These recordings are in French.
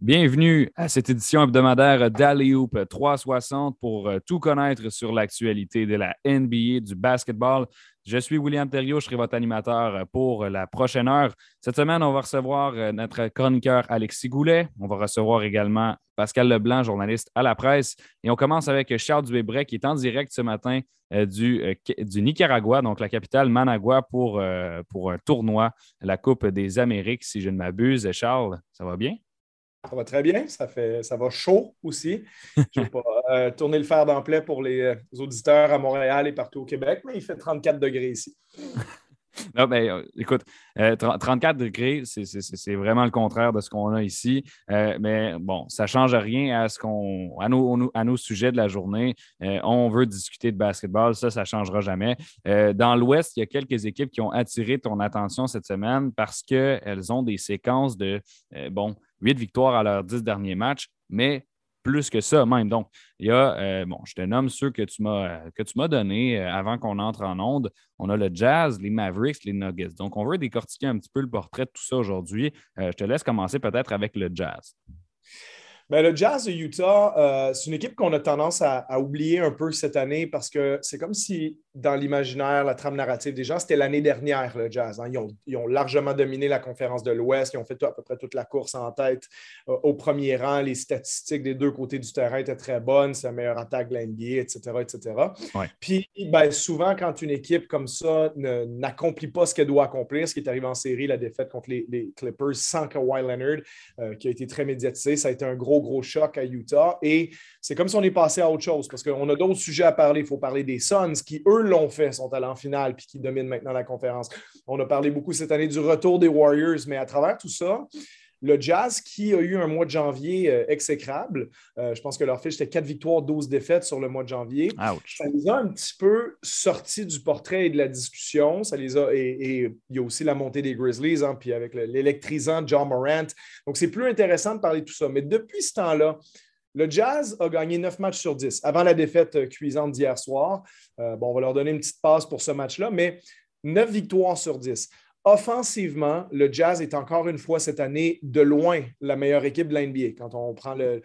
Bienvenue à cette édition hebdomadaire d'Alley-Hoop 360 pour euh, tout connaître sur l'actualité de la NBA, du basketball. Je suis William Thériault, je serai votre animateur pour la prochaine heure. Cette semaine, on va recevoir euh, notre chroniqueur Alexis Goulet. On va recevoir également Pascal Leblanc, journaliste à la presse. Et on commence avec Charles Dubébret, qui est en direct ce matin euh, du, Nicaragua, donc la capitale Managua, pour un tournoi, la Coupe des Amériques, si je ne m'abuse. Charles, ça va bien? Ça va très bien, ça, fait, ça va chaud aussi. Je ne vais pas euh, tourner le fer d'emploi pour les, euh, auditeurs à Montréal et partout au Québec, mais il fait 34 degrés ici. Non, euh, écoute, 34 degrés, c'est vraiment le contraire de ce qu'on a ici. mais bon, ça ne change rien à, ce qu'on, à, nos, à nos sujets de la journée. on veut discuter de basketball, ça, ça ne changera jamais. dans l'Ouest, il y a quelques équipes qui ont attiré ton attention cette semaine parce qu'elles ont des séquences de, bon, Huit victoires à leurs dix derniers matchs, mais plus que ça même. Donc, il y a, euh, bon, je te nomme ceux que tu m'as, m'as donnés euh, avant qu'on entre en onde. On a le Jazz, les Mavericks, les Nuggets. Donc, on veut décortiquer un petit peu le portrait de tout ça aujourd'hui. Euh, je te laisse commencer peut-être avec le Jazz. Ben, le Jazz de Utah, euh, c'est une équipe qu'on a tendance à, oublier un peu cette année parce que c'est comme si, dans l'imaginaire, la trame narrative des gens, c'était l'année dernière, le Jazz. Hein. Ils, ont, largement dominé la conférence de l'Ouest. Ils ont fait à peu près toute la course en tête euh, au premier rang. Les statistiques des deux côtés du terrain étaient très bonnes. C'est la meilleure attaque de la NBA, etc. etc. Puis, ben, souvent, quand une équipe comme ça n'accomplit pas ce qu'elle doit accomplir, ce qui est arrivé en série, la défaite contre les, Clippers sans Kawhi Leonard, euh, qui a été très médiatisé, ça a été un gros gros, choc à Utah. Et c'est comme si on est passé à autre chose parce qu'on a d'autres sujets à parler. Il faut parler des Suns qui, eux, l'ont fait, sont allés en finale puis qui dominent maintenant la conférence. On a parlé beaucoup cette année du retour des Warriors, mais à travers tout ça, le Jazz, qui a eu un mois de janvier euh, exécrable, euh, je pense que leur fiche était 4 victoires, 12 défaites sur le mois de janvier. Ça les a un petit peu sortis du portrait et de la discussion. Ça les a, et, il y a aussi la montée des Grizzlies, hein, puis avec l'électrisant John Morant. Donc, c'est plus intéressant de parler de tout ça. Mais depuis ce temps-là, le Jazz a gagné 9 matchs sur 10 avant la défaite euh, cuisante d'hier soir. bon, on va leur donner une petite passe pour ce match-là, mais 9 victoires sur 10. Offensivement, le Jazz est encore une fois cette année de loin la meilleure équipe de l'NBA. Quand on prend le,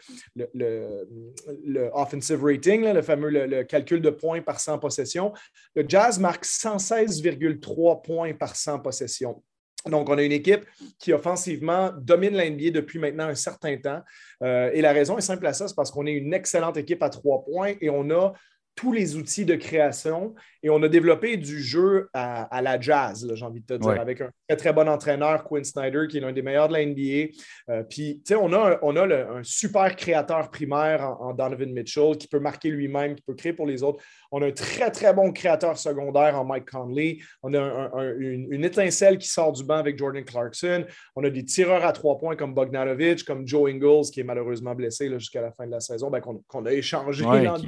offensive rating, le fameux calcul de points par 100 possessions, le Jazz marque 116,3 points par 100 possessions. Donc, on a une équipe qui offensivement domine l'NBA depuis maintenant un certain temps. Euh, et la raison est simple à ça, c'est parce qu'on est une excellente équipe à trois points et on a tous les outils de création et on a développé du jeu à, la jazz, j'ai envie de te dire, avec un très, très bon entraîneur, Quinn Snyder, qui est l'un des meilleurs de la NBA. Euh, puis, tu sais, on a, un, on a un super créateur primaire en, Donovan Mitchell qui peut marquer lui-même, qui peut créer pour les autres. On a un très, très bon créateur secondaire en Mike Conley. On a une, étincelle qui sort du banc avec Jordan Clarkson. On a des tireurs à trois points comme Bogdanovic, comme Joe Ingles, qui est malheureusement blessé jusqu'à la fin de la saison, ben, qu'on a échangé.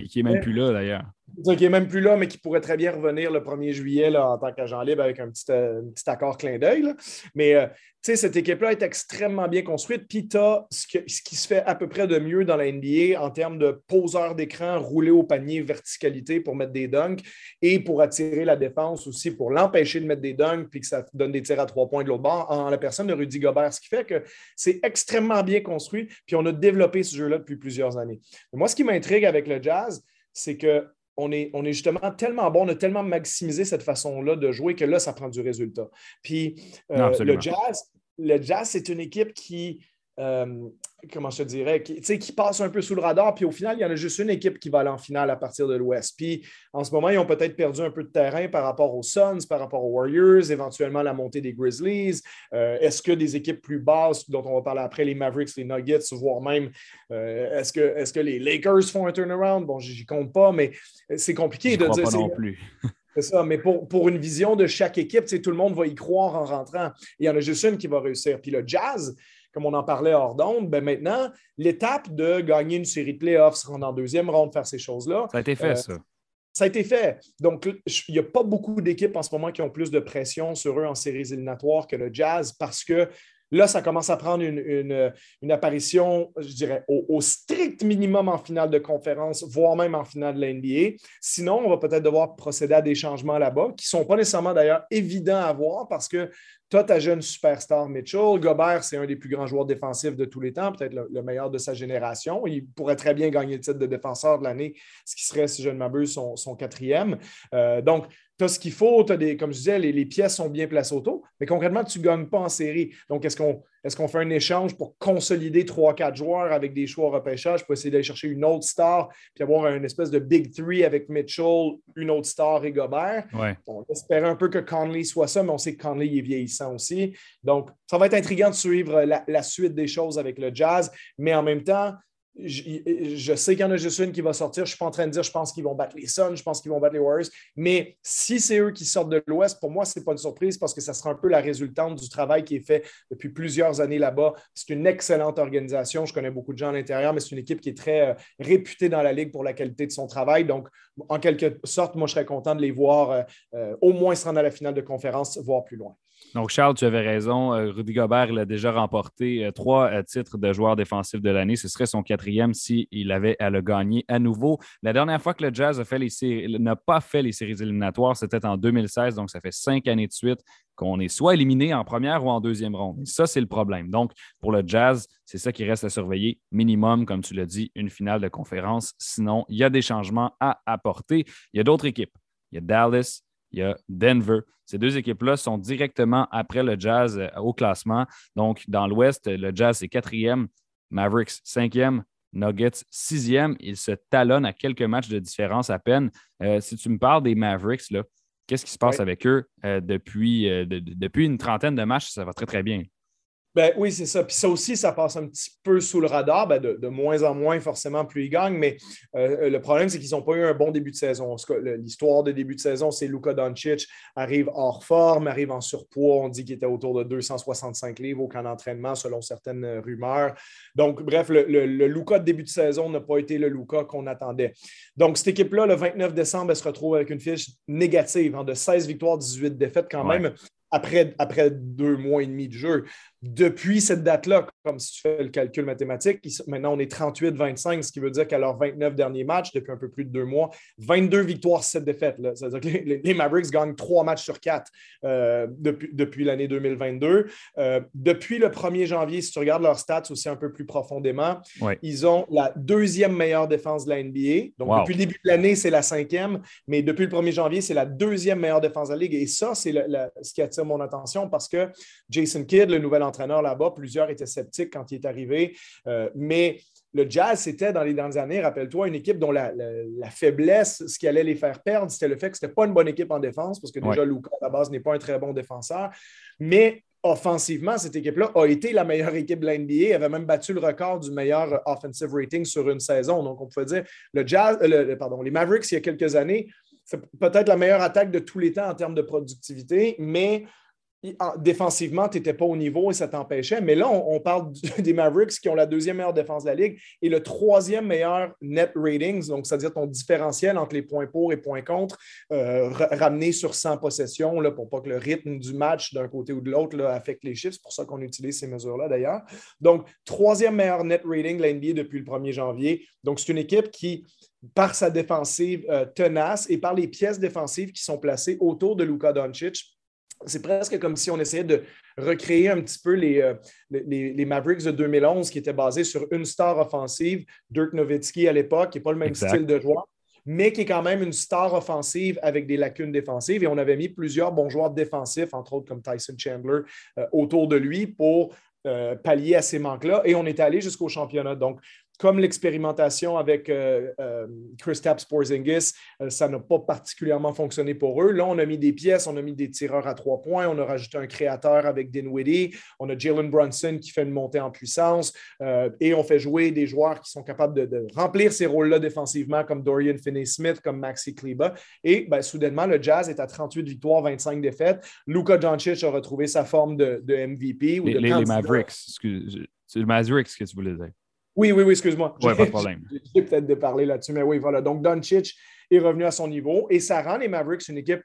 qui n'est même plus là, d'ailleurs. Qui n'est même plus là, mais qui pourrait très bien revenir le 1er juillet là, en tant qu'agent libre avec un petit, euh, petit accord clin d'œil. Mais euh, cette équipe-là est extrêmement bien construite. Puis tu as ce, qui se fait à peu près de mieux dans la NBA en termes de poseur d'écran, rouler au panier, verticalité pour mettre des dunks et pour attirer la défense aussi, pour l'empêcher de mettre des dunks puis que ça donne des tirs à trois points de l'autre bord en la personne de Rudy Gobert. Ce qui fait que c'est extrêmement bien construit. Puis on a développé ce jeu-là depuis plusieurs années. moi, ce qui m'intrigue avec le jazz, c'est que on est, on est, justement tellement bon, on a tellement maximisé cette façon-là de jouer que là, ça prend du résultat. Puis euh, le Jazz, le Jazz, c'est une équipe qui, euh, comment je te dirais, qui, qui passe un peu sous le radar. Puis au final, il y en a juste une équipe qui va aller en finale à partir de l'Ouest. Puis en ce moment, ils ont peut-être perdu un peu de terrain par rapport aux Suns, par rapport aux Warriors, éventuellement la montée des Grizzlies. Euh, est-ce que des équipes plus basses, dont on va parler après, les Mavericks, les Nuggets, voire même, euh, est-ce que, est que les Lakers font un turnaround? Bon, j'y compte pas, mais c'est compliqué de dire. Pas non plus. C'est ça, mais pour, pour, une vision de chaque équipe, tout le monde va y croire en rentrant. Il y en a juste une qui va réussir. Puis le jazz, comme on en parlait hors d'onde, ben maintenant, l'étape de gagner une série de playoffs, se rendre en deuxième ronde, faire ces choses-là. Ça a été fait, euh, ça. Ça a été fait. Donc, il n'y a pas beaucoup d'équipes en ce moment qui ont plus de pression sur eux en séries éliminatoires que le Jazz parce que Là, ça commence à prendre une, apparition, je dirais, au, strict minimum en finale de conférence, voire même en finale de la. Sinon, on va peut-être devoir procéder à des changements là-bas, qui ne sont pas nécessairement d'ailleurs évidents à voir parce que tu as ta jeune superstar Mitchell. Gobert, c'est un des plus grands joueurs défensifs de tous les temps, peut-être le, meilleur de sa génération. Il pourrait très bien gagner le titre de défenseur de l'année, ce qui serait, si je ne m'abuse, son, son quatrième. Euh, donc, tu as ce qu'il faut, des, comme je disais, les, pièces sont bien placées autour, mais concrètement, tu ne gagnes pas en série. Donc, est-ce qu'on est qu'on fait un échange pour consolider trois, quatre joueurs avec des choix au repêchage pour essayer d'aller chercher une autre star, puis avoir une espèce de big three avec Mitchell, une autre star et Gobert? On espère un peu que Conley soit ça, mais on sait que Conley est vieillissant aussi. Donc, ça va être intriguant de suivre la, la suite des choses avec le Jazz, mais en même temps, je, sais qu'il y en a juste une qui va sortir. Je ne suis pas en train de dire je pense qu'ils vont battre les Suns, je pense qu'ils vont battre les Warriors. Mais si c'est eux qui sortent de l'Ouest, pour moi, ce n'est pas une surprise parce que ça sera un peu la résultante du travail qui est fait depuis plusieurs années là-bas. C'est une excellente organisation. Je connais beaucoup de gens à l'intérieur, mais c'est une équipe qui est très euh, réputée dans la Ligue pour la qualité de son travail. Donc, en quelque sorte, moi, je serais content de les voir euh, euh, au moins se rendre à la finale de conférence, voire plus loin. Donc, Charles, tu avais raison. Euh, Rudy Gobert, il a déjà remporté euh, trois euh, titres de joueur défensif de l'année. Ce serait son quatrième s'il avait à le gagner à nouveau. La dernière fois que le Jazz n'a pas fait les séries éliminatoires, c'était en 2016. Donc, ça fait cinq années de suite qu'on est soit éliminé en première ou en deuxième ronde. Et ça, c'est le problème. Donc, pour le Jazz, c'est ça qui reste à surveiller. Minimum, comme tu l'as dit, une finale de conférence. Sinon, il y a des changements à apporter. Il y a d'autres équipes. Il y a Dallas, il y a Denver. Ces deux équipes-là sont directement après le Jazz euh, au classement. Donc, dans l'Ouest, le Jazz est quatrième, Mavericks cinquième, Nuggets sixième. Ils se talonnent à quelques matchs de différence à peine. Euh, si tu me parles des Mavericks, qu'est-ce qui se passe avec eux euh, depuis, depuis une trentaine de matchs? Ça va très, très bien. Ben, oui, c'est ça. Puis ça aussi, ça passe un petit peu sous le radar, ben, de, moins en moins, forcément, plus ils gagnent. Mais euh, le problème, c'est qu'ils n'ont pas eu un bon début de saison. L'histoire de début de saison, c'est Luka Doncic arrive hors forme, arrive en surpoids. On dit qu'il était autour de 265 livres au camp d'entraînement, selon certaines rumeurs. Donc, bref, le, le, Luka de début de saison n'a pas été le Luka qu'on attendait. Donc, cette équipe-là, le 29 décembre, elle se retrouve avec une fiche négative, hein, de 16 victoires, 18 défaites quand même après, après deux mois et demi de jeu. Depuis cette date-là, comme si tu fais le calcul mathématique, maintenant on est 38-25, ce qui veut dire qu'à leurs 29 derniers matchs, depuis un peu plus de deux mois, 22 victoires, 7 défaites. C'est-à-dire que les, Mavericks gagnent trois matchs sur quatre euh, depuis, depuis l'année 2022. Euh, depuis le 1er janvier, si tu regardes leurs stats aussi un peu plus profondément, ils ont la deuxième meilleure défense de la NBA. Donc depuis le début de l'année, c'est la cinquième, mais depuis le 1er janvier, c'est la deuxième meilleure défense de la Ligue. Et ça, c'est ce qui attire mon attention parce que Jason Kidd, le nouvel entraîneur là-bas, plusieurs étaient sceptiques quand il est arrivé, euh, mais le Jazz, c'était dans les dernières années, rappelle-toi, une équipe dont la, faiblesse, ce qui allait les faire perdre, c'était le fait que ce n'était pas une bonne équipe en défense, parce que déjà, Luca, à la base, n'est pas un très bon défenseur. Mais offensivement, cette équipe-là a été la meilleure équipe de l'NBA, avait même battu le record du meilleur offensive rating sur une saison. Donc, on pouvait dire le Jazz, euh, pardon, les Mavericks, il y a quelques années, c'est peut-être la meilleure attaque de tous les temps en termes de productivité, mais défensivement, tu n'étais pas au niveau et ça t'empêchait. Mais là, on, parle des Mavericks qui ont la deuxième meilleure défense de la Ligue et le troisième meilleur net ratings, donc c'est-à-dire ton différentiel entre les points pour et points contre, euh, ramené sur 100 possessions là, pour pas que le rythme du match d'un côté ou de l'autre affecte les chiffres. C'est pour ça qu'on utilise ces mesures-là d'ailleurs. Donc, troisième meilleur net rating de la NBA depuis le 1er janvier. Donc, c'est une équipe qui par sa défensive euh, tenace et par les pièces défensives qui sont placées autour de Luka Doncic, c'est presque comme si on essayait de recréer un petit peu euh, les, les, Mavericks de 2011 qui étaient basés sur une star offensive, Dirk Nowitzki à l'époque, qui n'est pas le même style de joueur, mais qui est quand même une star offensive avec des lacunes défensives. Et on avait mis plusieurs bons joueurs défensifs, entre autres comme Tyson Chandler, euh, autour de lui pour euh, pallier à ces manques-là. Et on est allé jusqu'au championnat. Donc, comme l'expérimentation avec euh, euh, Chris Tapps Porzingis, euh, ça n'a pas particulièrement fonctionné pour eux. Là, on a mis des pièces, on a mis des tireurs à trois points, on a rajouté un créateur avec Dinwiddie, on a Jalen Brunson qui fait une montée en puissance et on fait jouer des joueurs qui sont capables de, remplir ces rôles-là défensivement, comme Dorian Finney-Smith, comme Maxi Kleba. Et ben, soudainement, le Jazz est à 38 victoires, 25 défaites. Luka Doncic a retrouvé sa forme de, MVP. Ou les, les, Mavericks, excuse, c'est le Mavericks que tu voulais dire. Oui, oui, oui, excuse-moi. Oui, pas de problème. J'ai peut-être de parler là-dessus, mais oui, voilà. Donc, Doncic est revenu à son niveau et ça rend les Mavericks une équipe,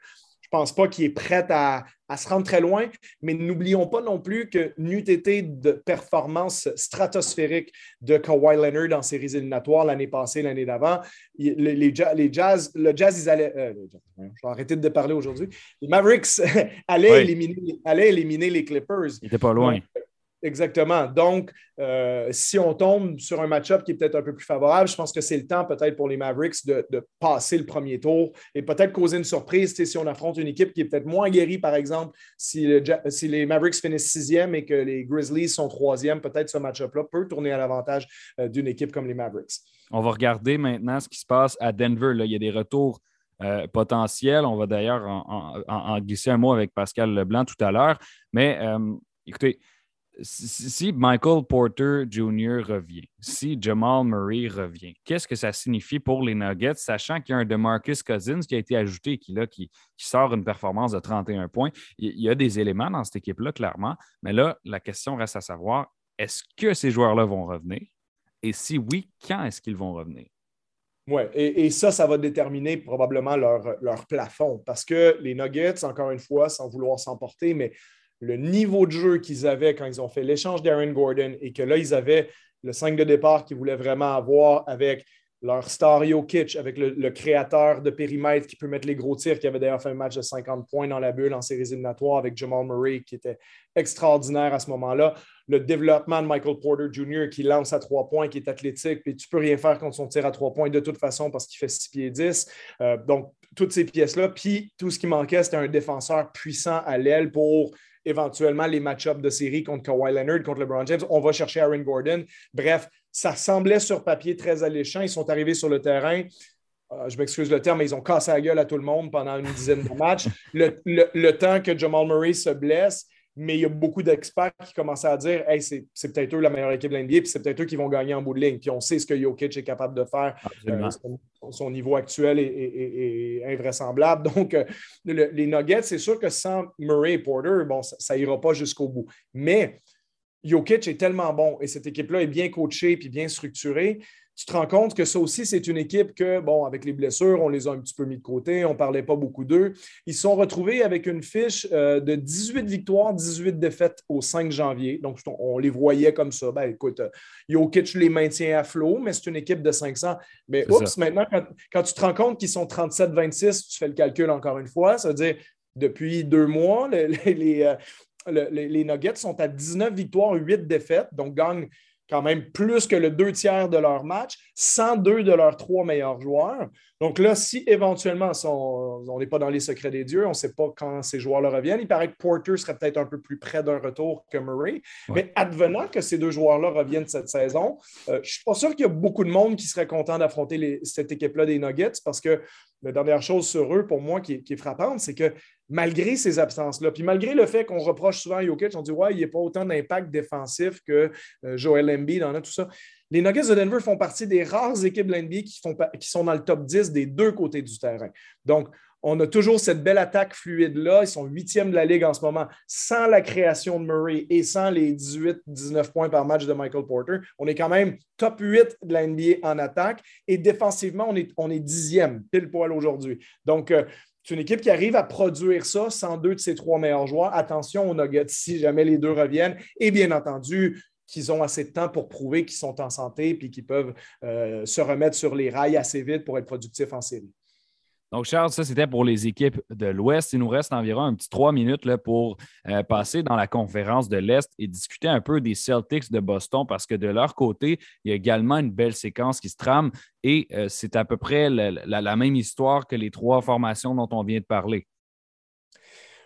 je pense pas qu'il est prêt à, se rendre très loin, mais n'oublions pas non plus que n'eût été de performance stratosphérique de Kawhi Leonard dans séries éliminatoires l'année passée, l'année d'avant. Les, Jazz, le Jazz, ils allaient. Euh, je vais arrêter de parler aujourd'hui. Les Mavericks allaient, éliminer, allaient éliminer les Clippers. Il n'était pas loin. Exactement. Donc, euh, si on tombe sur un match-up qui est peut-être un peu plus favorable, je pense que c'est le temps peut-être pour les Mavericks de, passer le premier tour et peut-être causer une surprise si on affronte une équipe qui est peut-être moins guérie, par exemple, si, les Mavericks finissent sixième et que les Grizzlies sont troisième, peut-être ce match-up-là peut tourner à l'avantage euh, d'une équipe comme les Mavericks. On va regarder maintenant ce qui se passe à Denver. Là. Il y a des retours euh, potentiels. On va d'ailleurs en, glisser un mot avec Pascal Leblanc tout à l'heure. Mais écoutez, si Michael Porter Jr. revient, si Jamal Murray revient, qu'est-ce que ça signifie pour les Nuggets, sachant qu'il y a un DeMarcus Cousins qui a été ajouté, qui, là, qui, sort une performance de 31 points? Il, y a des éléments dans cette équipe-là, clairement, mais là, la question reste à savoir, est-ce que ces joueurs-là vont revenir? Et si oui, quand est-ce qu'ils vont revenir? Oui, et, ça, ça va déterminer probablement leur, leur plafond, parce que les Nuggets, encore une fois, sans vouloir s'emporter, mais le niveau de jeu qu'ils avaient quand ils ont fait l'échange d'Aaron Gordon et que là, ils avaient le 5 de départ qu'ils voulaient vraiment avoir avec leur star Jokic, avec le, créateur de périmètre qui peut mettre les gros tirs, qui avait d'ailleurs fait un match de 50 points dans la bulle en séries éliminatoires avec Jamal Murray, qui était extraordinaire à ce moment-là. Le développement de Michael Porter Jr. qui lance à trois points, qui est athlétique, puis tu peux rien faire contre son tir à trois points de toute façon parce qu'il fait 6 pieds 10. Euh, donc, toutes ces pièces-là. Puis, tout ce qui manquait, c'était un défenseur puissant à l'aile pour éventuellement les match-ups de série contre Kawhi Leonard, contre LeBron James. On va chercher Aaron Gordon. Bref, ça semblait sur papier très alléchant. Ils sont arrivés sur le terrain. Euh, je m'excuse le terme, mais ils ont cassé la gueule à tout le monde pendant une dizaine de matchs. le temps que Jamal Murray se blesse, mais il y a beaucoup d'experts qui commençaient à dire hey, c'est, peut-être eux la meilleure équipe de l'NBA, puis c'est peut-être eux qui vont gagner en bout de ligne. Puis on sait ce que Jokic est capable de faire. Euh, son, niveau actuel est, invraisemblable. Donc, euh, les Nuggets, c'est sûr que sans Murray et Porter, bon, ça n'ira pas jusqu'au bout. Mais Jokic est tellement bon et cette équipe-là est bien coachée puis bien structurée tu te rends compte que ça aussi, c'est une équipe que, bon, avec les blessures, on les a un petit peu mis de côté, on ne parlait pas beaucoup d'eux. Ils se sont retrouvés avec une fiche euh, de 18 victoires, 18 défaites au 5 janvier. Donc, on, les voyait comme ça. Ben, écoute, euh, Jokic les maintient à flot, mais c'est une équipe de 500. Mais oups, maintenant, quand, tu te rends compte qu'ils sont 37-26, tu fais le calcul encore une fois, ça veut dire depuis deux mois, les, euh, les Nuggets sont à 19 victoires, 8 défaites, donc gagnent quand même plus que le deux tiers de leur match, sans deux de leurs trois meilleurs joueurs. Donc là, si éventuellement on n'est pas dans les secrets des dieux, on ne sait pas quand ces joueurs-là reviennent, il paraît que Porter serait peut-être un peu plus près d'un retour que Murray. Mais advenant que ces deux joueurs-là reviennent cette saison, euh, je ne suis pas sûr qu'il y a beaucoup de monde qui serait content d'affronter cette équipe-là des Nuggets parce que la dernière chose sur eux, pour moi, qui est, frappante, c'est que malgré ces absences-là, puis malgré le fait qu'on reproche souvent à Jokic, on dit Ouais, il n'y a pas autant d'impact défensif que euh, Joel Embiid en a tout ça. Les Nuggets de Denver font partie des rares équipes de l'NBA qui, sont dans le top 10 des deux côtés du terrain. Donc, on a toujours cette belle attaque fluide-là. Ils sont huitièmes de la Ligue en ce moment, sans la création de Murray et sans les 18-19 points par match de Michael Porter. On est quand même top 8 de la NBA en attaque et défensivement, on est, on est dixième, pile poil aujourd'hui. Donc, euh, c'est une équipe qui arrive à produire ça sans deux de ses trois meilleurs joueurs. Attention aux Nuggets si jamais les deux reviennent. Et bien entendu, qu'ils ont assez de temps pour prouver qu'ils sont en santé et qu'ils peuvent euh, se remettre sur les rails assez vite pour être productifs en série. Donc, Charles, ça, c'était pour les équipes de l'Ouest. Il nous reste environ un petit trois minutes pour euh, passer dans la conférence de l'Est et discuter un peu des Celtics de Boston parce que de leur côté, il y a également une belle séquence qui se trame et euh, c'est à peu près la, même histoire que les trois formations dont on vient de parler.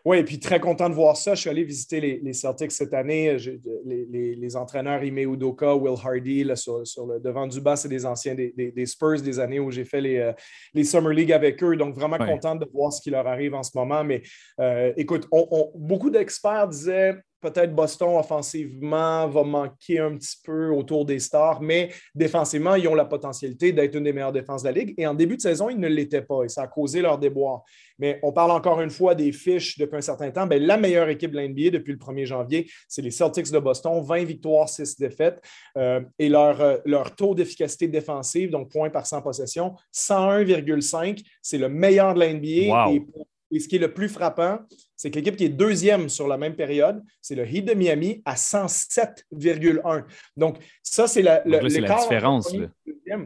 Oui, et puis très content de voir ça. Je suis allé visiter les, Celtics cette année. les, entraîneurs Ime Udoka, Will Hardy, sur, le devant du bas, c'est des anciens des, Spurs des années où j'ai fait les, euh, Summer League avec eux. Donc, vraiment content de voir ce qui leur arrive en ce moment. Mais euh, écoute, beaucoup d'experts disaient peut-être Boston offensivement va manquer un petit peu autour des stars, mais défensivement, ils ont la potentialité d'être une des meilleures défenses de la Ligue. Et en début de saison, ils ne l'étaient pas et ça a causé leur déboire. Mais on parle encore une fois des fiches depuis un certain temps. Bien, la meilleure équipe de l'NBA depuis le 1er janvier, c'est les Celtics de Boston, 20 victoires, 6 défaites. Euh, et leur, euh, leur taux d'efficacité défensive, donc points par 100 possessions, 101,5. C'est le meilleur de l'NBA. Et Et ce qui est le plus frappant, c'est que l'équipe qui est deuxième sur la même période, c'est le Heat de Miami à 107,1. Donc, ça, c'est la, la différence.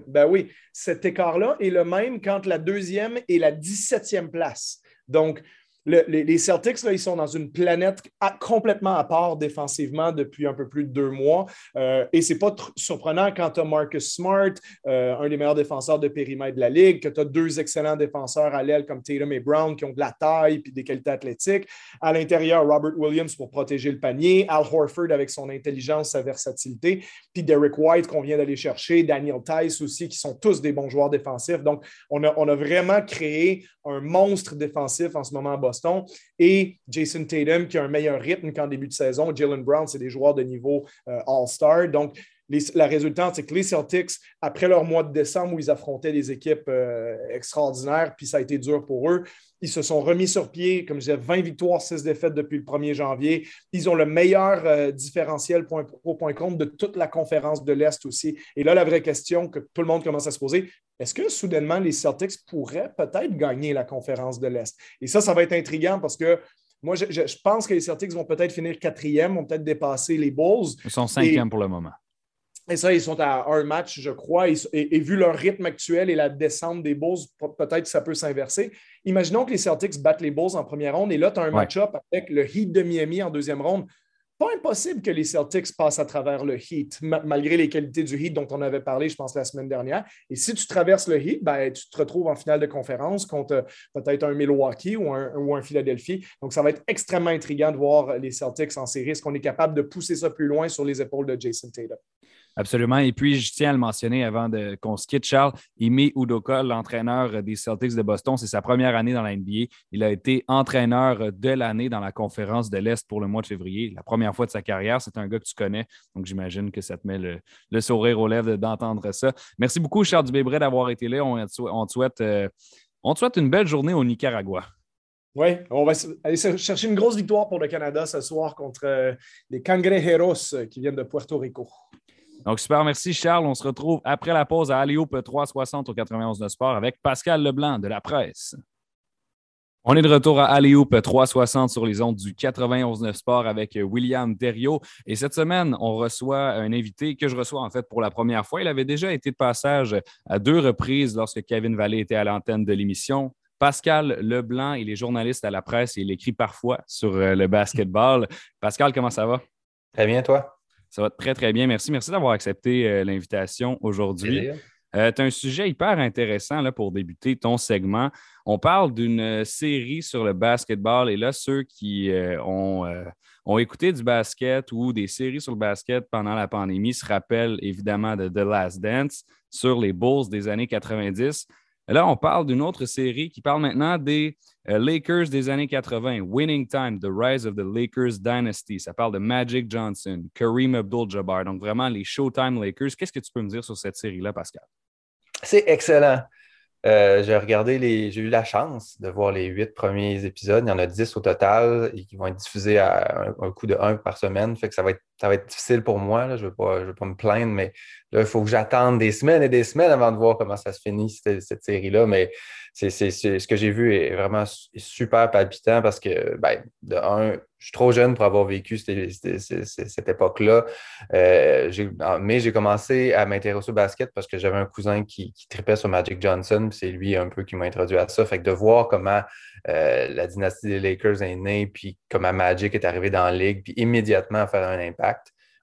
Ben oui, cet écart-là est le même quand la deuxième et la 17e place. Donc, les, Celtics, là, ils sont dans une planète complètement à part défensivement depuis un peu plus de deux mois. Euh, et ce n'est pas surprenant quand tu as Marcus Smart, euh, un des meilleurs défenseurs de périmètre de la Ligue, que tu as deux excellents défenseurs à l'aile comme Tatum et Brown qui ont de la taille et des qualités athlétiques. À l'intérieur, Robert Williams pour protéger le panier, Al Horford avec son intelligence, sa versatilité, puis Derek White qu'on vient d'aller chercher, Daniel Tice aussi, qui sont tous des bons joueurs défensifs. Donc, on a, vraiment créé un monstre défensif en ce moment Et Jason Tatum, qui a un meilleur rythme qu'en début de saison. Jalen Brown, c'est des joueurs de niveau euh, All-Star. Donc, la résultante, c'est que les Celtics, après leur mois de décembre où ils affrontaient des équipes euh, extraordinaires, puis ça a été dur pour eux, ils se sont remis sur pied, comme je disais, 20 victoires, 6 défaites depuis le 1er janvier. Ils ont le meilleur euh, différentiel point pro, point compte de toute la conférence de l'Est aussi. Et là, la vraie question que tout le monde commence à se poser, est-ce que soudainement les Celtics pourraient peut-être gagner la conférence de l'Est? Et ça, ça va être intriguant parce que moi, je, pense que les Celtics vont peut-être finir quatrième, vont peut-être dépasser les Bulls. Ils sont cinquième pour le moment. Et ça, ils sont à un match, je crois. Et, vu leur rythme actuel et la descente des Bulls, peut-être que ça peut s'inverser. Imaginons que les Celtics battent les Bulls en première ronde et là, tu as un match-up avec le Heat de Miami en deuxième ronde. Pas impossible que les Celtics passent à travers le Heat, malgré les qualités du Heat dont on avait parlé, je pense, la semaine dernière. Et si tu traverses le Heat, ben, tu te retrouves en finale de conférence contre peut-être un Milwaukee ou un, ou un Philadelphie. Donc, ça va être extrêmement intriguant de voir les Celtics en série. Est-ce qu'on est capable de pousser ça plus loin sur les épaules de Jason Tatum? Absolument. Et puis, je tiens à le mentionner avant qu'on se quitte, Charles. Imi Udoka, l'entraîneur des Celtics de Boston, c'est sa première année dans la NBA. Il a été entraîneur de l'année dans la conférence de l'Est pour le mois de février. La première fois de sa carrière. C'est un gars que tu connais. Donc, j'imagine que ça te met le, sourire aux lèvres d'entendre ça. Merci beaucoup, Charles Dubébré, d'avoir été là. On, te souhaite, euh, on te souhaite une belle journée au Nicaragua. Oui, on va aller chercher une grosse victoire pour le Canada ce soir contre euh, les Cangrejeros euh, qui viennent de Puerto Rico. Donc, super, merci Charles. On se retrouve après la pause à Aliope 360 au 91 de Sport avec Pascal Leblanc de la presse. On est de retour à Alioop 360 sur les ondes du 91 Sport avec William Thériault. Et cette semaine, on reçoit un invité que je reçois en fait pour la première fois. Il avait déjà été de passage à deux reprises lorsque Kevin Vallée était à l'antenne de l'émission. Pascal Leblanc, il est journaliste à la presse et il écrit parfois sur euh, le basketball. Pascal, comment ça va? Très bien, toi? Ça va très, très bien. Merci. Merci d'avoir accepté euh, l'invitation aujourd'hui. Euh, tu as un sujet hyper intéressant là, pour débuter ton segment. On parle d'une euh, série sur le basketball et là, ceux qui ont, ont, écouté du basket ou des séries sur le basket pendant la pandémie se rappellent évidemment de The Last Dance sur les Bulls des années 90. Là, on parle d'une autre série qui parle maintenant des euh, Lakers des années 80, Winning Time, The Rise of the Lakers Dynasty. Ça parle de Magic Johnson, Kareem Abdul-Jabbar, donc vraiment les Showtime Lakers. Qu'est-ce que tu peux me dire sur cette série-là, Pascal? C'est excellent. Euh, j'ai regardé les. J'ai eu la chance de voir les huit premiers épisodes. Il y en a dix au total et qui vont être diffusés à un, coup de un par semaine. Ça va être, ça va être difficile pour moi. Je ne vais, pas me plaindre, mais là, il faut que j'attende des semaines et des semaines avant de voir comment ça se finit, cette, cette série-là. Mais ce que j'ai vu est vraiment super palpitant parce que, ben, de un, je suis trop jeune pour avoir vécu cette, époque-là. Euh, mais j'ai commencé à m'intéresser au basket parce que j'avais un cousin qui, tripait sur Magic Johnson. C'est lui un peu qui m'a introduit à ça. Fait que de voir comment euh, la dynastie des Lakers est née, puis comment Magic est arrivé dans la ligue, puis immédiatement faire un impact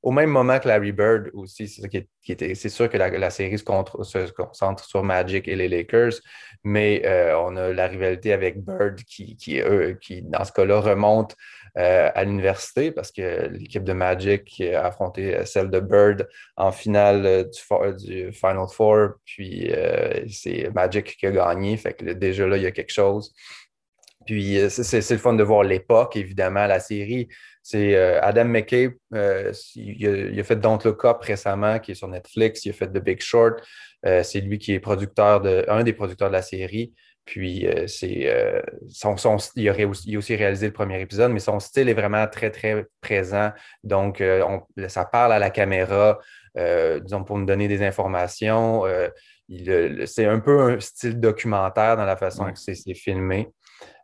au même moment que Larry Bird aussi, c'est sûr que la, série se, concentre sur Magic et les Lakers, mais euh, on a la rivalité avec Bird qui, dans ce cas-là, remonte euh, à l'université parce que l'équipe de Magic a affronté celle de Bird en finale du, Final Four, puis euh, c'est Magic qui a gagné, fait que déjà là, il y a quelque chose. Puis c'est le fun de voir l'époque, évidemment, la série c'est euh, Adam McKay, euh, il, a, fait Don't Look Up récemment, qui est sur Netflix. Il a fait The Big Short. Euh, c'est lui qui est producteur de, un des producteurs de la série. Puis c'est son, il, a aussi, réalisé le premier épisode, mais son style est vraiment très, très présent. Donc, ça parle à la caméra, disons, pour nous donner des informations. c'est un peu un style documentaire dans la façon que c'est filmé.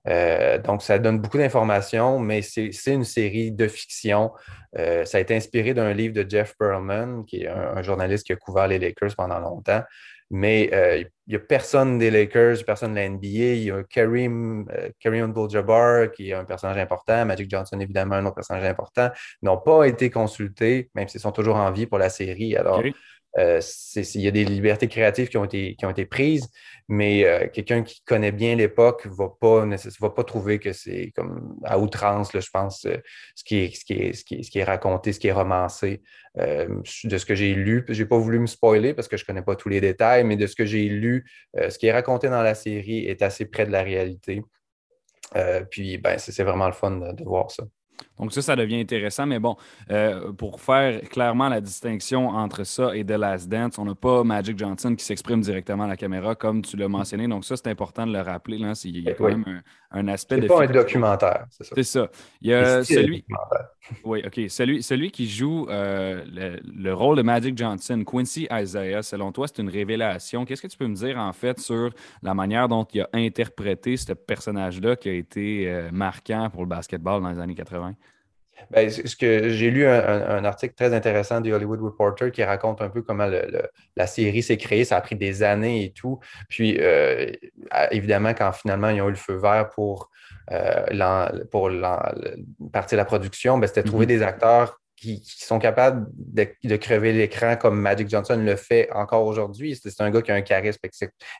Donc, ça donne beaucoup d'informations, mais c'est une série de fiction. ça a été inspiré d'un livre de Jeff Pearlman, qui est un, journaliste qui a couvert les Lakers pendant longtemps. Mais il n'y a personne des Lakers, personne de la NBA. Il y a Kareem, Kareem Abdul-Jabbar, qui est un personnage important. Magic Johnson, évidemment, un autre personnage important. N'ont pas été consultés, même s'ils sont toujours en vie pour la série. Euh, il y a des libertés créatives qui ont été, prises, mais euh, quelqu'un qui connaît bien l'époque ne va pas, trouver que c'est comme à outrance, je pense, euh, ce, qui est, raconté, ce qui est romancé. de ce que j'ai lu, je n'ai pas voulu me spoiler parce que je ne connais pas tous les détails, mais de ce que j'ai lu, ce qui est raconté dans la série est assez près de la réalité. puis, ben, c'est vraiment le fun de voir ça. Donc ça, ça devient intéressant. Mais bon, euh, pour faire clairement la distinction entre ça et The Last Dance, on n'a pas Magic Johnson qui s'exprime directement à la caméra, comme tu l'as mentionné. Donc ça, c'est important de le rappeler. Là, il y a quand même un, aspect de... C'est pas un documentaire, c'est ça. C'est ça. Il y a celui... Oui, OK. Celui, celui qui joue euh, le, rôle de Magic Johnson, Quincy Isaiah, selon toi, c'est une révélation? Qu'est-ce que tu peux me dire, en fait, sur la manière dont il a interprété ce personnage-là qui a été euh, marquant pour le basketball dans les années 80? Ben, ce que j'ai lu un, article très intéressant du Hollywood Reporter qui raconte un peu comment la série s'est créée. Ça a pris des années et tout. Puis, euh, évidemment, quand finalement ils ont eu le feu vert pour, euh, pour partir de la production, ben, c'était trouver mm-hmm. des acteurs qui, sont capables de, crever l'écran comme Magic Johnson le fait encore aujourd'hui. C'est un gars qui a un charisme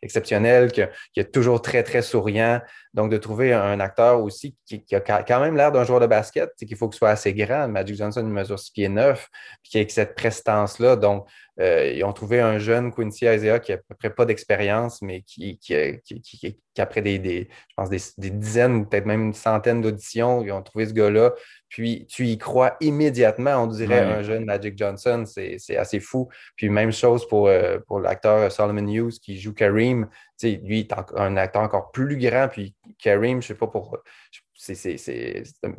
exceptionnel, qui, est toujours très, très souriant. Donc, de trouver un acteur aussi qui, a quand même l'air d'un joueur de basket, c'est qu'il faut qu'il soit assez grand. Magic Johnson mesure 6 pieds 9, puis qui a cette prestance-là. Donc, euh, ils ont trouvé un jeune Quincy Isaiah qui n'a à peu près pas d'expérience, mais qui, qui, après des, je pense des, dizaines, peut-être même une centaine d'auditions, ils ont trouvé ce gars-là. Puis tu y crois immédiatement, on dirait un jeune Magic Johnson, c'est assez fou. Puis même chose pour, euh, pour l'acteur Solomon Hughes qui joue Kareem. lui, est un acteur encore plus grand. Puis Kareem, je ne sais pas pour. C'est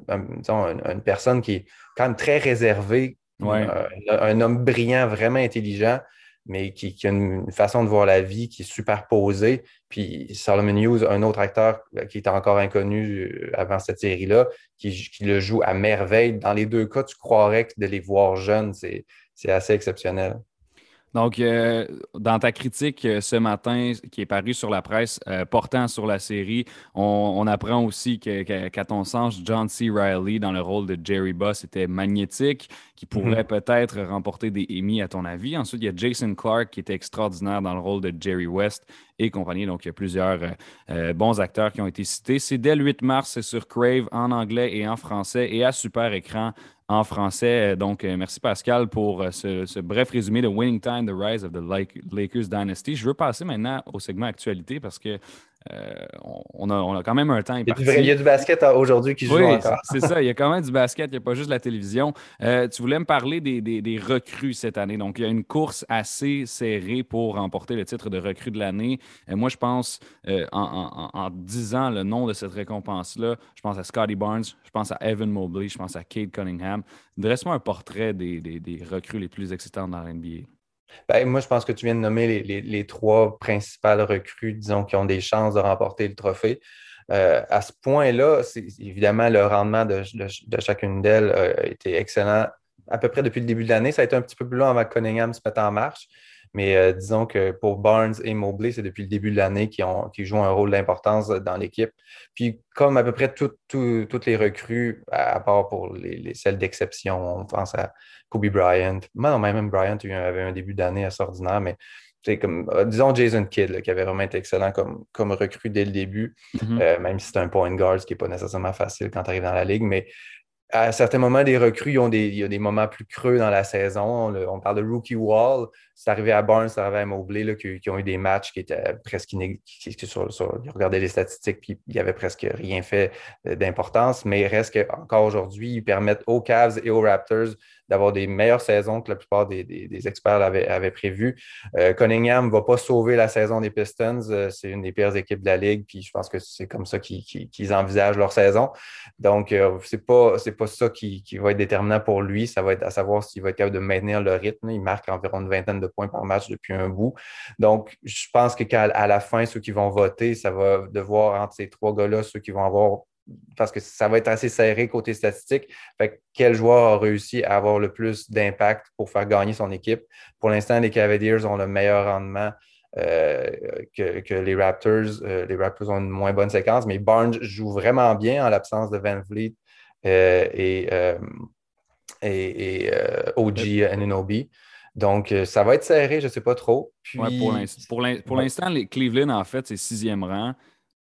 une personne qui est quand même très réservée, un, homme brillant, vraiment intelligent, mais qui, a une, façon de voir la vie qui est super posée. Puis Solomon Hughes, un autre acteur euh, qui était encore inconnu euh, avant cette série-là, qui, le joue à merveille. Dans les deux cas, tu croirais que de les voir jeunes, c'est assez exceptionnel. Donc, euh, dans ta critique euh, ce matin qui est parue sur la presse euh, portant sur la série, on, apprend aussi qu'à ton sens, John C. Riley dans le rôle de Jerry Boss était magnétique, qui pourrait mm-hmm. peut-être remporter des Emmy à ton avis. Ensuite, il y a Jason Clark qui était extraordinaire dans le rôle de Jerry West et compagnie. Donc, il y a plusieurs bons acteurs qui ont été cités. C'est dès le 8 mars sur Crave en anglais et en français et à super écran en français. Donc, euh, merci Pascal pour euh, ce, bref résumé de Winning Time, The Rise of the Lakers Dynasty. Je veux passer maintenant au segment actualité parce que euh, on, a, quand même un temps. Il y a du, basket aujourd'hui qui joue oui, C'est ça, il y a quand même du basket, il n'y a pas juste la télévision. Euh, tu voulais me parler des, recrues cette année. Donc, il y a une course assez serrée pour remporter le titre de recrue de l'année. Euh, moi, je pense, en, disant le nom de cette récompense-là, je pense à Scotty Barnes, je pense à Evan Mobley, je pense à Kate Cunningham. Dresse-moi un portrait des, des recrues les plus excitantes dans la NBA. Ben, moi, je pense que tu viens de nommer les, trois principales recrues, disons, qui ont des chances de remporter le trophée. Euh, à ce point-là, évidemment, le rendement de, chacune d'elles a été excellent à peu près depuis le début de l'année. Ça a été un petit peu plus long avant que Cunningham se mette en marche. Mais euh, disons que pour Barnes et Mobley, c'est depuis le début de l'année qu'ils jouent un rôle d'importance dans l'équipe. Puis, comme à peu près toutes les recrues, à, part pour les, celles d'exception, on pense à Kobe Bryant. Non, même Bryant avait un début d'année assez ordinaire, mais c'est comme, euh, disons Jason Kidd, qui avait vraiment été excellent comme, comme recrue dès le début, mm-hmm. euh, même si c'est un point guard, ce qui n'est pas nécessairement facile quand tu arrives dans la ligue, mais à certains moments, des recrues, ont des, moments plus creux dans la saison. On, parle de rookie wall. C'est arrivé à Barnes, c'est arrivé à Mobley, qui, ont eu des matchs qui étaient presque. Sur, sur, ils regardaient les statistiques, puis il n'y avait presque rien fait euh, d'importance. Mais il reste qu'encore aujourd'hui, ils permettent aux Cavs et aux Raptors d'avoir des meilleures saisons que la plupart des, experts avaient, prévu. Euh, Cunningham ne va pas sauver la saison des Pistons. Euh, c'est une des pires équipes de la Ligue, puis je pense que c'est comme ça qu'ils envisagent leur saison. Donc, ce n'est pas, pas ça qui, va être déterminant pour lui. Ça va être à savoir s'il va être capable de maintenir le rythme. Il marque environ une vingtaine de points par match depuis un bout. Donc, je pense qu'à la fin, ceux qui vont voter, ça va devoir entre ces trois gars-là, ceux qui vont avoir parce que ça va être assez serré côté statistique. quel joueur a réussi à avoir le plus d'impact pour faire gagner son équipe? Pour l'instant, les Cavaliers ont le meilleur rendement euh, que, les Raptors. Euh, les Raptors ont une moins bonne séquence, mais Barnes joue vraiment bien en l'absence de Van Vliet euh, et, et, OG Ananobi. Donc, ça va être serré, je ne sais pas trop. pour l'instant, les Cleveland, en fait, c'est sixième rang.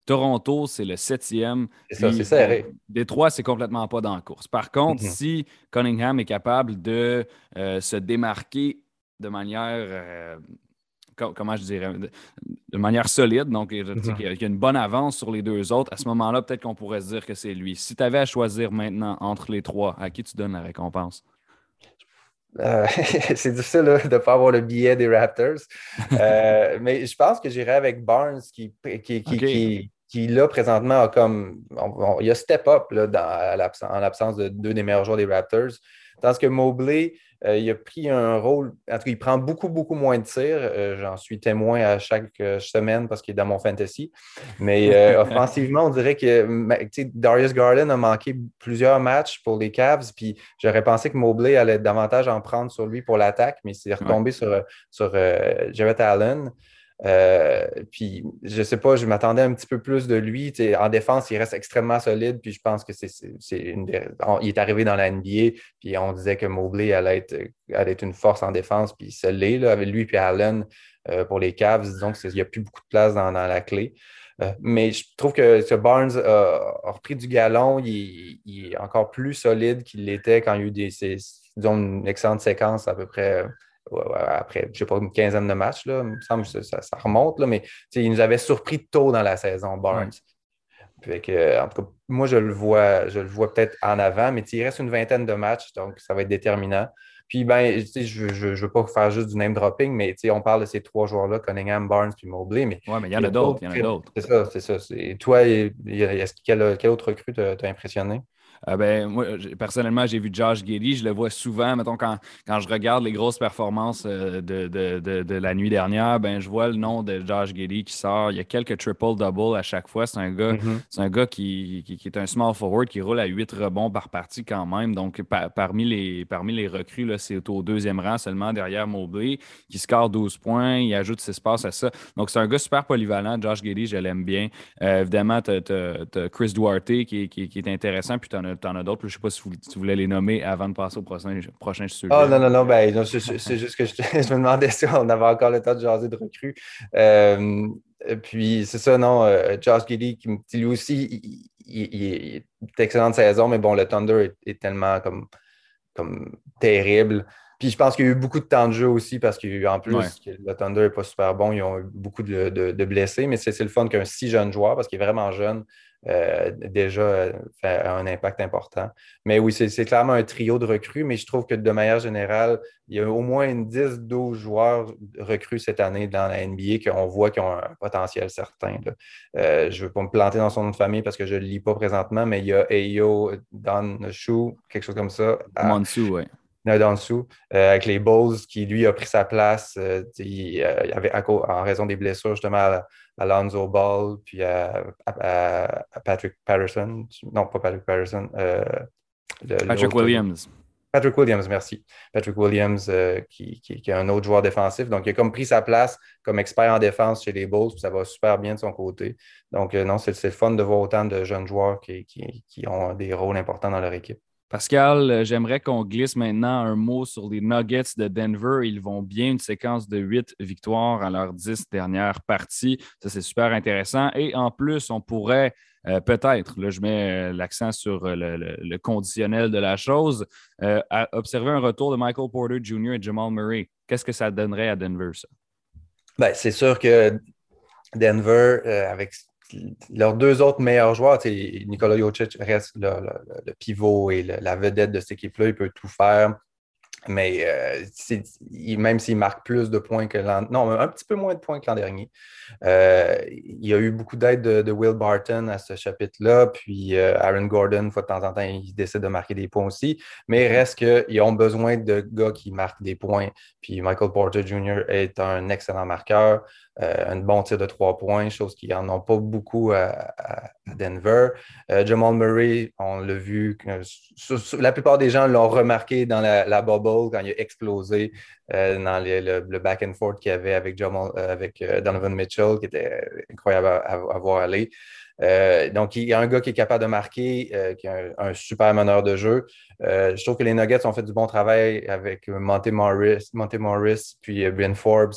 Toronto, c'est le septième. C'est ça, c'est serré. Détroit, c'est complètement pas dans la course. Par contre, mhm. si Cunningham est capable de euh, se démarquer de manière, euh, comment je dirais, de, manière solide, donc il y a une bonne avance sur les deux autres, à ce moment-là, peut-être qu'on pourrait se dire que c'est lui. Si tu avais à choisir maintenant entre les trois, à qui tu donnes la récompense? Euh, c'est difficile de ne pas avoir le billet des Raptors. mais je pense que j'irai avec Barnes qui, qui, qui là, présentement, a comme. il a step up là, en l'absence de deux des meilleurs joueurs des Raptors. Tandis que Mobley, euh, il a pris un rôle. En tout cas, il prend beaucoup, beaucoup moins de tirs. Euh, j'en suis témoin à chaque euh, semaine parce qu'il est dans mon fantasy. Mais offensivement, on dirait que Darius Garland a manqué plusieurs matchs pour les Cavs. Puis j'aurais pensé que Mobley allait davantage en prendre sur lui pour l'attaque, mais il s'est retombé sur, sur Jarrett Allen. Euh, puis, je sais pas, je m'attendais un petit peu plus de lui. en défense, il reste extrêmement solide. Puis, je pense que c'est une il est arrivé dans la NBA. Puis, on disait que Mobley allait être, allait être une force en défense. Puis, il l'est, avec lui et Allen euh, pour les Cavs. Disons qu'il n'y a plus beaucoup de place dans, la clé. Euh, mais je trouve que ce Barnes a, repris du galon. Il, est encore plus solide qu'il l'était quand il y a eu des, disons, une excellente séquence à peu près après, je sais pas, une quinzaine de matchs, là, il me semble que ça, remonte, là, mais il nous avait surpris tôt dans la saison, Barnes. en tout cas, moi, je le vois, je le vois peut-être en avant, mais il reste une vingtaine de matchs, donc ça va être déterminant. Puis, ben, je ne veux pas faire juste du name dropping, mais on parle de ces trois joueurs-là, Cunningham, Barnes puis Mobley. Mais oui, mais il y en a d'autres. Y. C'est ça, c'est ça. Toi, est-ce quel, quel autre recrue t'a impressionné? Euh, ben, moi, personnellement, j'ai vu Josh Giddy. Je le vois souvent. Mettons, quand, quand je regarde les grosses performances euh, de, de, de, la nuit dernière, ben, je vois le nom de Josh Giddy qui sort. Il y a quelques triple-double à chaque fois. C'est un gars, mm-hmm. c'est un gars qui, qui, est un small forward qui roule à 8 rebonds par partie quand même. Donc, parmi, les, parmi les recrues, c'est au deuxième rang seulement derrière Mobley qui score 12 points. Il ajoute 6 passes à ça. Donc, c'est un gars super polyvalent. Josh Giddy, je l'aime bien. Euh, évidemment, tu as, Chris Duarte qui, qui, qui est intéressant. Puis tu en as tu en as d'autres. Je ne sais pas si vous, voulez les nommer avant de passer au prochain, prochain sujet. Oh non, non, non, ben, c'est juste que je, me demandais si on avait encore le temps de jaser de recrues. Euh, puis c'est ça, non, euh, Josh qui, lui aussi, il, est excellente saison, mais bon, le Thunder est, tellement comme, comme terrible. Puis je pense qu'il y a eu beaucoup de temps de jeu aussi parce qu'en plus, le Thunder n'est pas super bon. Ils ont eu beaucoup de, de blessés, mais c'est le fun qu'un si jeune joueur, parce qu'il est vraiment jeune, euh, déjà euh, fait un impact important. Mais oui, c'est clairement un trio de recrues, mais je trouve que de manière générale, il y a au moins une 10-12 joueurs recrues cette année dans la NBA qu'on voit qui ont un potentiel certain. Euh, je ne veux pas me planter dans son nom de famille parce que je ne le lis pas présentement, mais il y a Ayo Don Chou, quelque chose comme ça. Monsu, oui. Dessous, avec les Bulls, qui lui a pris sa place il, avait, en raison des blessures justement Alonzo Ball, puis à, Patrick Patterson. Non, pas Patrick Patterson. Euh, Patrick Williams. Patrick Williams, merci. Patrick Williams, euh, qui, qui, est un autre joueur défensif. Donc, il a comme pris sa place comme expert en défense chez les Bulls, puis ça va super bien de son côté. Donc, euh, non, c'est le fun de voir autant de jeunes joueurs qui, qui ont des rôles importants dans leur équipe. Pascal, euh, j'aimerais qu'on glisse maintenant un mot sur les Nuggets de Denver. Ils vont bien une séquence de huit victoires à leurs dix dernières parties. Ça, c'est super intéressant. Et en plus, on pourrait euh, peut-être, là, je mets euh, l'accent sur le, conditionnel de la chose, observer un retour de Michael Porter Jr. et Jamal Murray. Qu'est-ce que ça donnerait à Denver, ça? Ben, c'est sûr que Denver, avec leurs deux autres meilleurs joueurs, Nikola Jokic reste le, pivot et la vedette de cette équipe-là. Il peut tout faire. Mais euh, même s'il marque plus de points que l'an non, un petit peu moins de points que l'an dernier. Euh, il y a eu beaucoup d'aide de, Will Barton à ce chapitre-là. Puis euh, Aaron Gordon, de temps en temps, il décide de marquer des points aussi. Mais il reste qu'ils ont besoin de gars qui marquent des points. Puis Michael Porter Jr. est un excellent marqueur. Un bon tir de trois points, chose qu'ils n'en ont pas beaucoup à, Denver. Jamal Murray, on l'a vu, la plupart des gens l'ont remarqué dans la, bubble quand il a explosé euh, dans le, back and forth qu'il y avait avec, avec Donovan Mitchell, qui était incroyable à, voir aller. donc, il y a un gars qui est capable de marquer, qui est un, super meneur de jeu. je trouve que les Nuggets ont fait du bon travail avec Monte Morris, Monte Morris puis Ben Forbes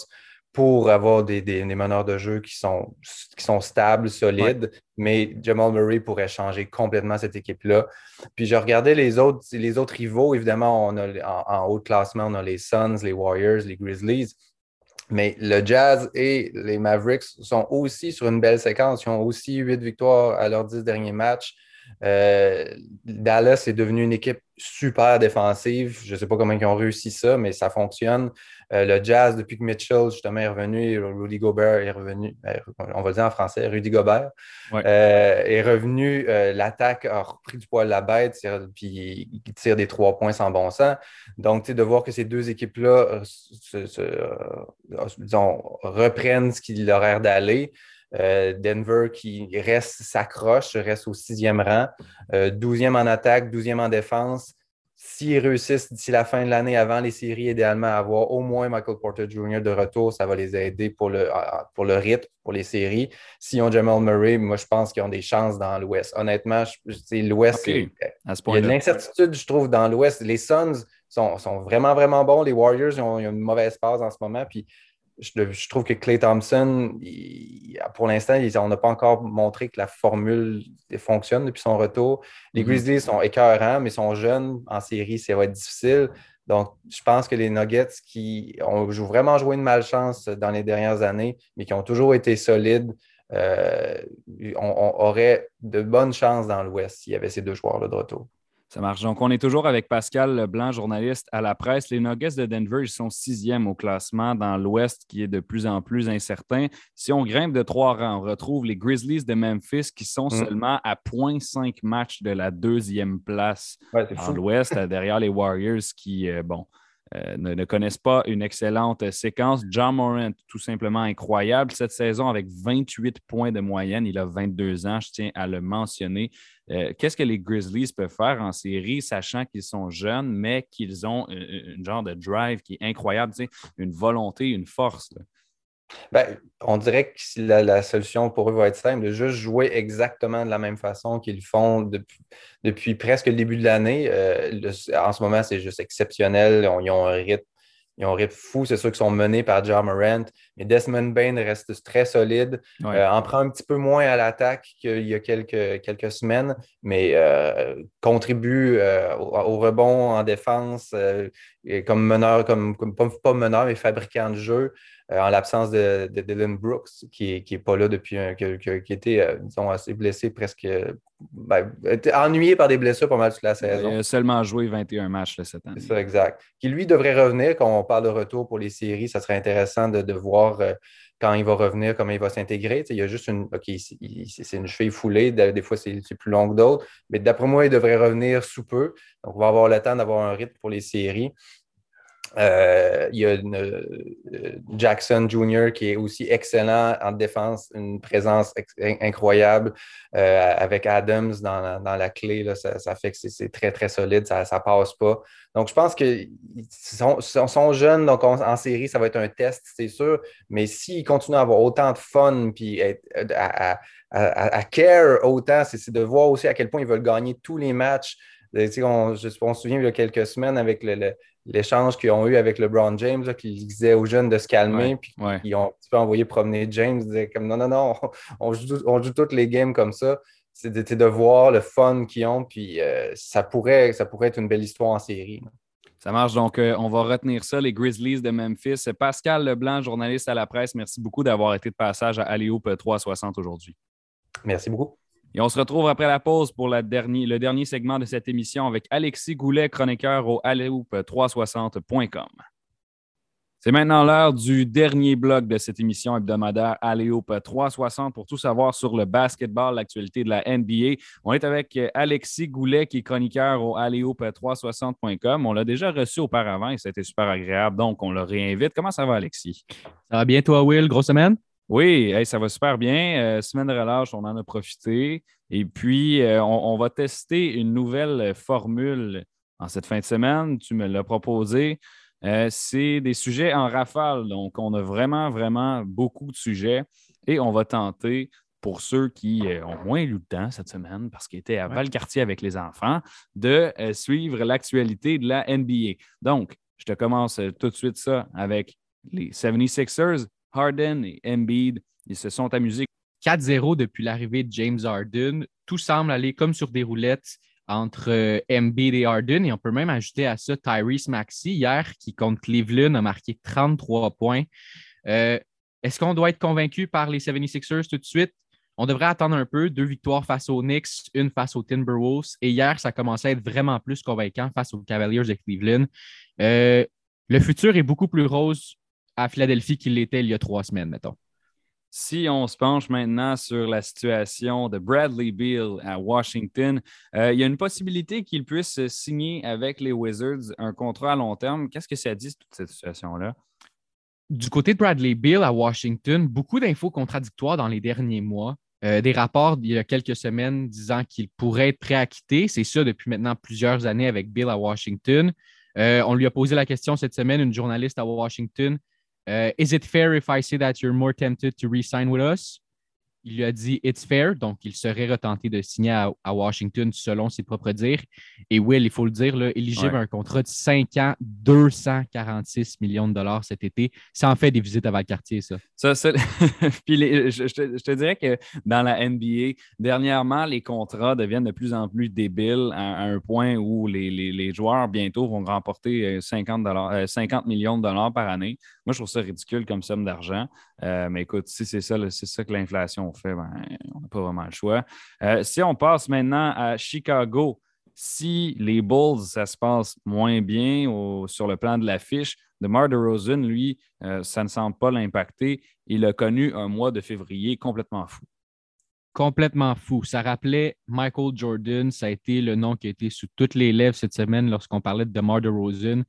pour avoir des, des, meneurs de jeu qui sont, qui sont stables, solides, mais Jamal Murray pourrait changer complètement cette équipe-là. Puis je regardais les autres, les autres rivaux, évidemment, on a, en, haut de classement, on a les Suns, les Warriors, les Grizzlies, mais le Jazz et les Mavericks sont aussi sur une belle séquence. Ils ont aussi huit victoires à leurs dix derniers matchs. Euh, Dallas est devenu une équipe super défensive. Je ne sais pas comment ils ont réussi ça, mais ça fonctionne. Euh, le Jazz, depuis que Mitchell justement est revenu, Rudy Gobert est revenu, ben, on va le dire en français, Rudy Gobert euh, est revenu. L'attaque a repris du poil la bête, puis il tire des trois points sans bon sens. Donc, de voir que ces deux équipes-là reprennent ce qu'il leur a d'aller. Euh, Denver qui reste, s'accroche, reste au sixième rang, euh, douzième en attaque, douzième en défense. S'ils réussissent d'ici la fin de l'année, avant les séries, idéalement, à avoir au moins Michael Porter Jr. de retour, ça va les aider pour le, pour le rythme, pour les séries. S'ils ont Jamal Murray, moi, je pense qu'ils ont des chances dans l'Ouest. Honnêtement, l'Ouest, il y a de l'incertitude, je trouve, dans l'Ouest. Les Suns sont, vraiment, vraiment bons. Les Warriors, ils ont, ils ont une mauvaise passe en ce moment. Puis je, trouve que Clay Thompson, pour l'instant, on n'a pas encore montré que la formule fonctionne depuis son retour. Les mm-hmm. Grizzlies sont écœurants, mais sont jeunes. En série, ça va être difficile. Donc, je pense que les Nuggets qui ont vraiment joué une malchance dans les dernières années, mais qui ont toujours été solides, euh, on, aurait de bonnes chances dans l'Ouest s'il y avait ces deux joueurs-là de retour. Ça marche. Donc, on est toujours avec Pascal Leblanc, journaliste à la presse. Les Nuggets de Denver, ils sont sixièmes au classement dans l'Ouest qui est de plus en plus incertain. Si on grimpe de trois rangs, on retrouve les Grizzlies de Memphis qui sont mm. seulement à 0.5 matchs de la deuxième place dans l'Ouest, derrière les Warriors qui, euh, bon, euh, ne, connaissent pas une excellente séquence. John Morant, tout simplement incroyable cette saison avec 28 points de moyenne. Il a 22 ans, je tiens à le mentionner. Euh, qu'est-ce que les Grizzlies peuvent faire en série, sachant qu'ils sont jeunes, mais qu'ils ont un, genre de drive qui est incroyable, une volonté, une force? Ben, on dirait que la, solution pour eux va être simple, de juste jouer exactement de la même façon qu'ils font depuis, presque le début de l'année. Euh, en ce moment, c'est juste exceptionnel. ils ont un rythme ils ont un rythme fou. C'est sûr qu'ils sont menés par John Morant. Mais Desmond Bain reste très solide. Euh, en prend un petit peu moins à l'attaque qu'il y a quelques, quelques semaines, mais euh, contribue au, rebond en défense comme meneur, comme, pas, pas, meneur, mais fabricant de jeu. Euh, en l'absence de, Dylan Brooks, qui n'est pas là depuis un, qui, qui, était, euh, disons, assez blessé, presque ben, ennuyé par des blessures pas mal toute la saison. Il a seulement joué 21 matchs cette année. C'est ça, exact. Qui lui devrait revenir, quand on parle de retour pour les séries, ça serait intéressant de, voir euh, quand il va revenir, comment il va s'intégrer. il y a juste une. OK, c'est une cheville foulée, des fois c'est plus long que d'autres, mais d'après moi, il devrait revenir sous peu. Donc, on va avoir le temps d'avoir un rythme pour les séries. Euh, il y a euh, Jackson Jr. qui est aussi excellent en défense, une présence incroyable euh, avec Adams dans, la clé. Ça, fait que c'est très, très solide, ça ne passe pas. Donc, je pense qu'ils sont, sont, jeunes, donc en série, ça va être un test, c'est sûr. Mais s'ils continuent à avoir autant de fun puis à, care autant, c'est de voir aussi à quel point ils veulent gagner tous les matchs. On, je, on se souvient il y a quelques semaines avec l'échange qu'ils ont eu avec LeBron James, qui disait aux jeunes de se calmer, puis ils ont un petit peu envoyé promener James, ils disaient comme non, non, non, on joue, on joue toutes les games comme ça. C'est de, voir le fun qu'ils ont, puis euh, ça, pourrait, ça pourrait être une belle histoire en série. Ça marche. Donc, euh, on va retenir ça, les Grizzlies de Memphis. Pascal Leblanc, journaliste à la presse, merci beaucoup d'avoir été de passage à Aliope 360 aujourd'hui. Merci beaucoup. Et on se retrouve après la pause pour le dernier segment de cette émission avec Alexis Goulet, chroniqueur au aléoupe360.com. C'est maintenant l'heure du dernier bloc de cette émission hebdomadaire Aléoupe 360 pour tout savoir sur le basketball, l'actualité de la NBA. On est avec Alexis Goulet, qui est chroniqueur au aléoupe360.com. On l'a déjà reçu auparavant et ça a été super agréable, donc on le réinvite. Comment ça va, Alexis? Ça va bien, toi, Will? Grosse semaine? Oui, ça va super bien. Euh, semaine de relâche, on en a profité. Et puis, euh, on, va tester une nouvelle formule en cette fin de semaine. Tu me l'as proposé. Euh, c'est des sujets en rafale. Donc, on a vraiment, vraiment beaucoup de sujets et on va tenter pour ceux qui ont moins eu le temps cette semaine parce qu'ils étaient à Valcartier avec les enfants, de suivre l'actualité de la NBA. Donc, je te commence tout de suite ça avec les 76ers Harden et Embiid, ils se sont amusés. 4-0 depuis l'arrivée de James Harden. Tout semble aller comme sur des roulettes entre euh, Embiid et Harden. Et on peut même ajouter à ça Tyrese Maxey hier, qui contre Cleveland a marqué 33 points. Euh, est-ce qu'on doit être convaincu par les 76ers tout de suite? On devrait attendre un peu. Deux victoires face aux Knicks, une face aux Timberwolves. Et hier, ça commençait à être vraiment plus convaincant face aux Cavaliers de Cleveland. Euh, le futur est beaucoup plus rose à Philadelphie qu'il l'était il y a trois semaines, mettons. Si on se penche maintenant sur la situation de Bradley Beal à Washington, euh, il y a une possibilité qu'il puisse signer avec les Wizards un contrat à long terme. Qu'est-ce que ça dit, toute cette situation-là? Du côté de Bradley Beal à Washington, beaucoup d'infos contradictoires dans les derniers mois. Euh, des rapports il y a quelques semaines disant qu'il pourrait être prêt à quitter. C'est ça depuis maintenant plusieurs années avec Bill à Washington. Euh, on lui a posé la question cette semaine, une journaliste à Washington Uh, is it fair if I say that you're more tempted to re-sign with us? Il lui a dit It's fair, donc il serait retenté de signer à, Washington selon ses propres dires. Et Will, il faut le dire, là, éligible un contrat de 5 ans, 246 millions de dollars cet été. Ça en fait des visites à Valcartier, ça. ça, Puis je, te, dirais que dans la NBA, dernièrement, les contrats deviennent de plus en plus débiles à, un point où les, joueurs bientôt vont remporter 50, euh, 50 euh, millions de dollars par année. Moi, je trouve ça ridicule comme somme d'argent. Euh, mais écoute, si c'est ça, c'est ça que l'inflation ben, on n'a pas vraiment le choix. Euh, si on passe maintenant à Chicago, si les Bulls, ça se passe moins bien sur le plan de l'affiche, DeMar DeRozan, lui, euh, ça ne semble pas l'impacter. Il a connu un mois de février complètement fou. Complètement fou. Ça rappelait Michael Jordan. Ça a été le nom qui a été sous toutes les lèvres cette semaine lorsqu'on parlait de DeMar DeRozan.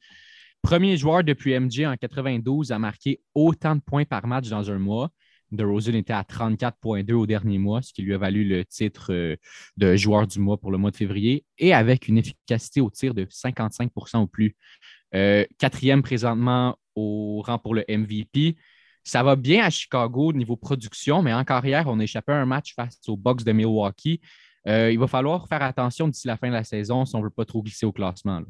Premier joueur depuis MJ en 92 à marquer autant de points par match dans un mois. DeRozan était à 34,2 au dernier mois, ce qui lui a valu le titre euh, de joueur du mois pour le mois de février, et avec une efficacité au tir de 55% ou plus. Euh, quatrième présentement au rang pour le MVP. Ça va bien à Chicago au niveau production, mais encore hier, on a échappé à un match face aux Bucks de Milwaukee. Euh, il va falloir faire attention d'ici la fin de la saison si on ne veut pas trop glisser au classement.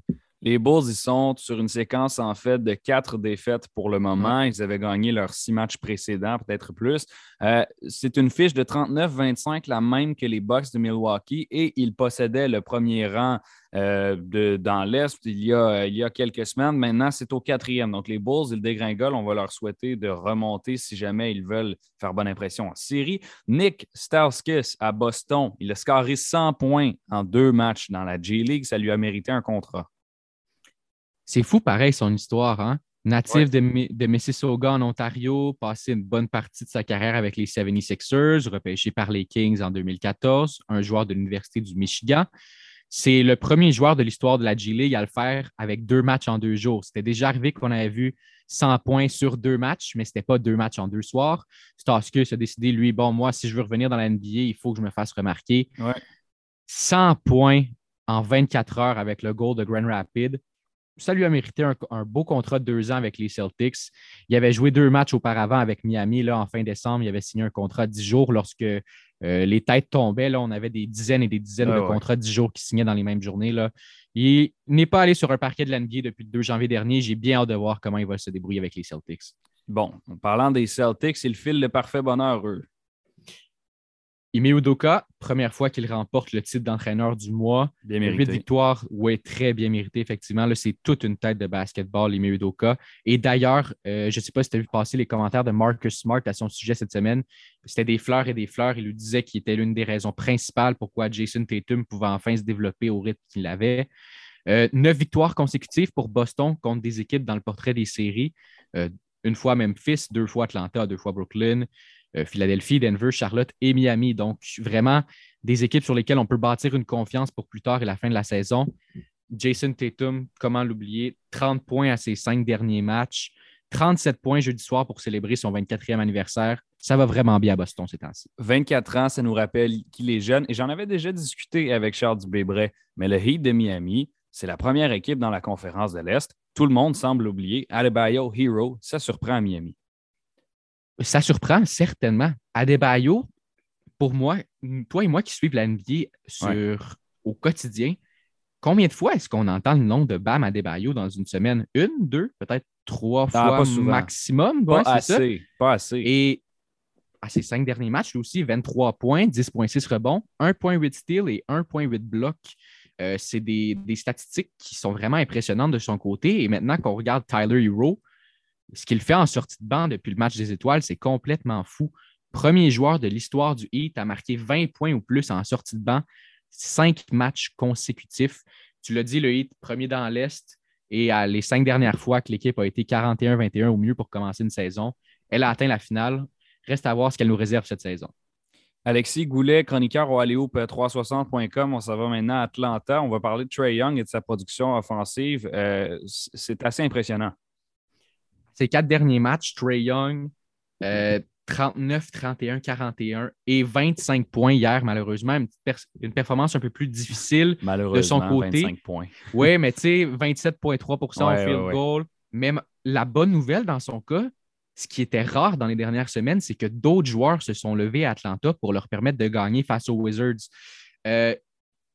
Les Bulls, ils sont sur une séquence en fait de quatre défaites pour le moment. Ils avaient gagné leurs six matchs précédents, peut-être plus. Euh, c'est une fiche de 39-25, la même que les Bucks de Milwaukee, et ils possédaient le premier rang euh, de, dans l'Est il, y a, il y a quelques semaines. Maintenant, c'est au quatrième. Donc, les Bulls, ils dégringolent. On va leur souhaiter de remonter si jamais ils veulent faire bonne impression en série. Nick Stauskas à Boston, il a scoré 100 points en deux matchs dans la G-League. Ça lui a mérité un contrat. C'est fou, pareil, son histoire. Hein? Natif de, Mississauga en Ontario, passé une bonne partie de sa carrière avec les 76ers, repêché par les Kings en 2014, un joueur de l'Université du Michigan. C'est le premier joueur de l'histoire de la G-League à le faire avec deux matchs en deux jours. C'était déjà arrivé qu'on avait vu 100 points sur deux matchs, mais ce n'était pas deux matchs en deux soirs. Starskus a décidé, lui, bon, moi, si je veux revenir dans la NBA, il faut que je me fasse remarquer. 100 points en 24 heures avec le goal de Grand Rapids ça lui a mérité un, beau contrat de deux ans avec les Celtics. Il avait joué deux matchs auparavant avec Miami là, en fin décembre. Il avait signé un contrat de dix jours lorsque euh, les têtes tombaient. Là, on avait des dizaines et des dizaines de contrats de dix jours qui signaient dans les mêmes journées. Là. Il n'est pas allé sur un parquet de l'NBA depuis le 2 janvier dernier. J'ai bien hâte de voir comment il va se débrouiller avec les Celtics. Bon, en parlant des Celtics, ils filent le parfait bonheur, eux. Ime Udoka, première fois qu'il remporte le titre d'entraîneur du mois. Bien Huit mérité. victoires, oui, très bien mérité, effectivement. Là, c'est toute une tête de basketball, Ime Udoka. Et d'ailleurs, euh, je ne sais pas si tu as vu passer les commentaires de Marcus Smart à son sujet cette semaine. C'était des fleurs et des fleurs. Il lui disait qu'il était l'une des raisons principales pourquoi Jason Tatum pouvait enfin se développer au rythme qu'il avait. Euh, neuf victoires consécutives pour Boston contre des équipes dans le portrait des séries. Euh, une fois Memphis, deux fois Atlanta, deux fois Brooklyn, Philadelphie, Denver, Charlotte et Miami. Donc, vraiment des équipes sur lesquelles on peut bâtir une confiance pour plus tard et la fin de la saison. Jason Tatum, comment l'oublier, 30 points à ses cinq derniers matchs, 37 points jeudi soir pour célébrer son 24e anniversaire. Ça va vraiment bien à Boston ces temps-ci. 24 ans, ça nous rappelle qu'il est jeune. Et j'en avais déjà discuté avec Charles Dubébret, mais le Heat de Miami, c'est la première équipe dans la conférence de l'Est. Tout le monde semble l'oublier. Adebayo, Hero, ça surprend à Miami. Ça surprend certainement. Adebayo, pour moi, toi et moi qui suivons la NBA sur, au quotidien, combien de fois est-ce qu'on entend le nom de Bam Adebayo dans une semaine? Une, deux, peut-être trois Ah, fois souvent. maximum. Pas Ouais, c'est ça. assez. Pas assez. Et à ses cinq derniers matchs, lui aussi, 23 points, 10,6 rebonds, 1,8 steals et 1,8 blocs. Euh, c'est des, des statistiques qui sont vraiment impressionnantes de son côté. Et maintenant qu'on regarde Tyler Hero, ce qu'il fait en sortie de banc depuis le match des étoiles, c'est complètement fou. Premier joueur de l'histoire du Heat à marquer 20 points ou plus en sortie de banc, cinq matchs consécutifs. Tu l'as dit, le Heat, premier dans l'Est. Et les cinq dernières fois que l'équipe a été 41-21 au mieux pour commencer une saison, elle a atteint la finale. Reste à voir ce qu'elle nous réserve cette saison. Alexis Goulet, chroniqueur au Alléoop360.com. On s'en va maintenant à Atlanta. On va parler de Trey Young et de sa production offensive. Euh, c'est assez impressionnant. Ses quatre derniers matchs, Trey Young, euh, 39, 31, 41 et 25 points hier, malheureusement. Une, performance un peu plus difficile. Malheureusement, De son côté, 25 points. Oui, mais tu sais, 27,3 au Ouais, field ouais, ouais. goal. Même la bonne nouvelle dans son cas, ce qui était rare dans les dernières semaines, c'est que d'autres joueurs se sont levés à Atlanta pour leur permettre de gagner face aux Wizards. Euh,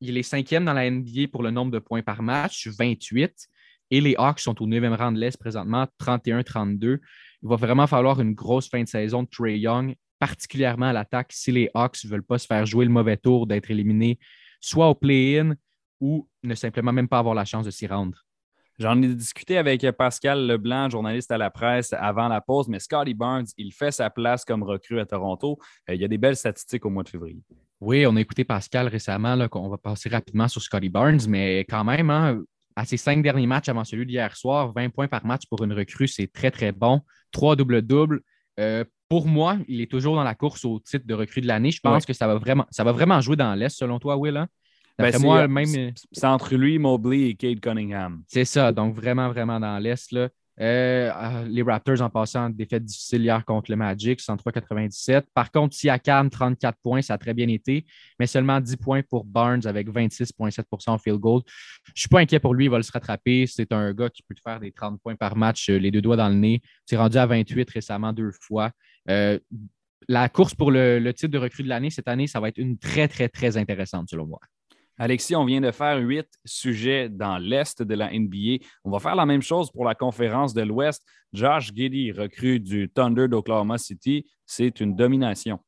il est cinquième dans la NBA pour le nombre de points par match, 28. Et les Hawks sont au 9e rang de l'Est présentement, 31-32. Il va vraiment falloir une grosse fin de saison de Trey Young, particulièrement à l'attaque, si les Hawks ne veulent pas se faire jouer le mauvais tour d'être éliminés, soit au play-in ou ne simplement même pas avoir la chance de s'y rendre. J'en ai discuté avec Pascal Leblanc, journaliste à la presse, avant la pause, mais Scotty Barnes, il fait sa place comme recrue à Toronto. Euh, il y a des belles statistiques au mois de février. Oui, on a écouté Pascal récemment, là, qu'on va passer rapidement sur Scotty Barnes, mais quand même, hein, à ses cinq derniers matchs avant celui d'hier soir, 20 points par match pour une recrue, c'est très, très bon. Trois double-double. Euh, pour moi, il est toujours dans la course au titre de recrue de l'année. Je pense Ouais. que ça va vraiment, ça va vraiment jouer dans l'Est, selon toi, Will. hein? Ben, moi, même. C'est entre lui, Mobley et Cade Cunningham. C'est ça, donc vraiment, vraiment dans l'Est. Euh, euh, les Raptors en passant défaite difficile hier contre le Magic, 103-97. Par contre, Siakam, 34 points, ça a très bien été, mais seulement 10 points pour Barnes avec 26,7% au field goal. Je ne suis pas inquiet pour lui, il va le se rattraper. C'est un gars qui peut te faire des 30 points par match, euh, les deux doigts dans le nez. C'est rendu à 28 récemment deux fois. Euh, la course pour le, le titre de recrue de l'année cette année, ça va être une très, très, très intéressante selon moi. Alexis, on vient de faire huit sujets dans l'Est de la NBA. On va faire la même chose pour la conférence de l'Ouest. Josh Giddy, recrue du Thunder d'Oklahoma City, c'est une domination.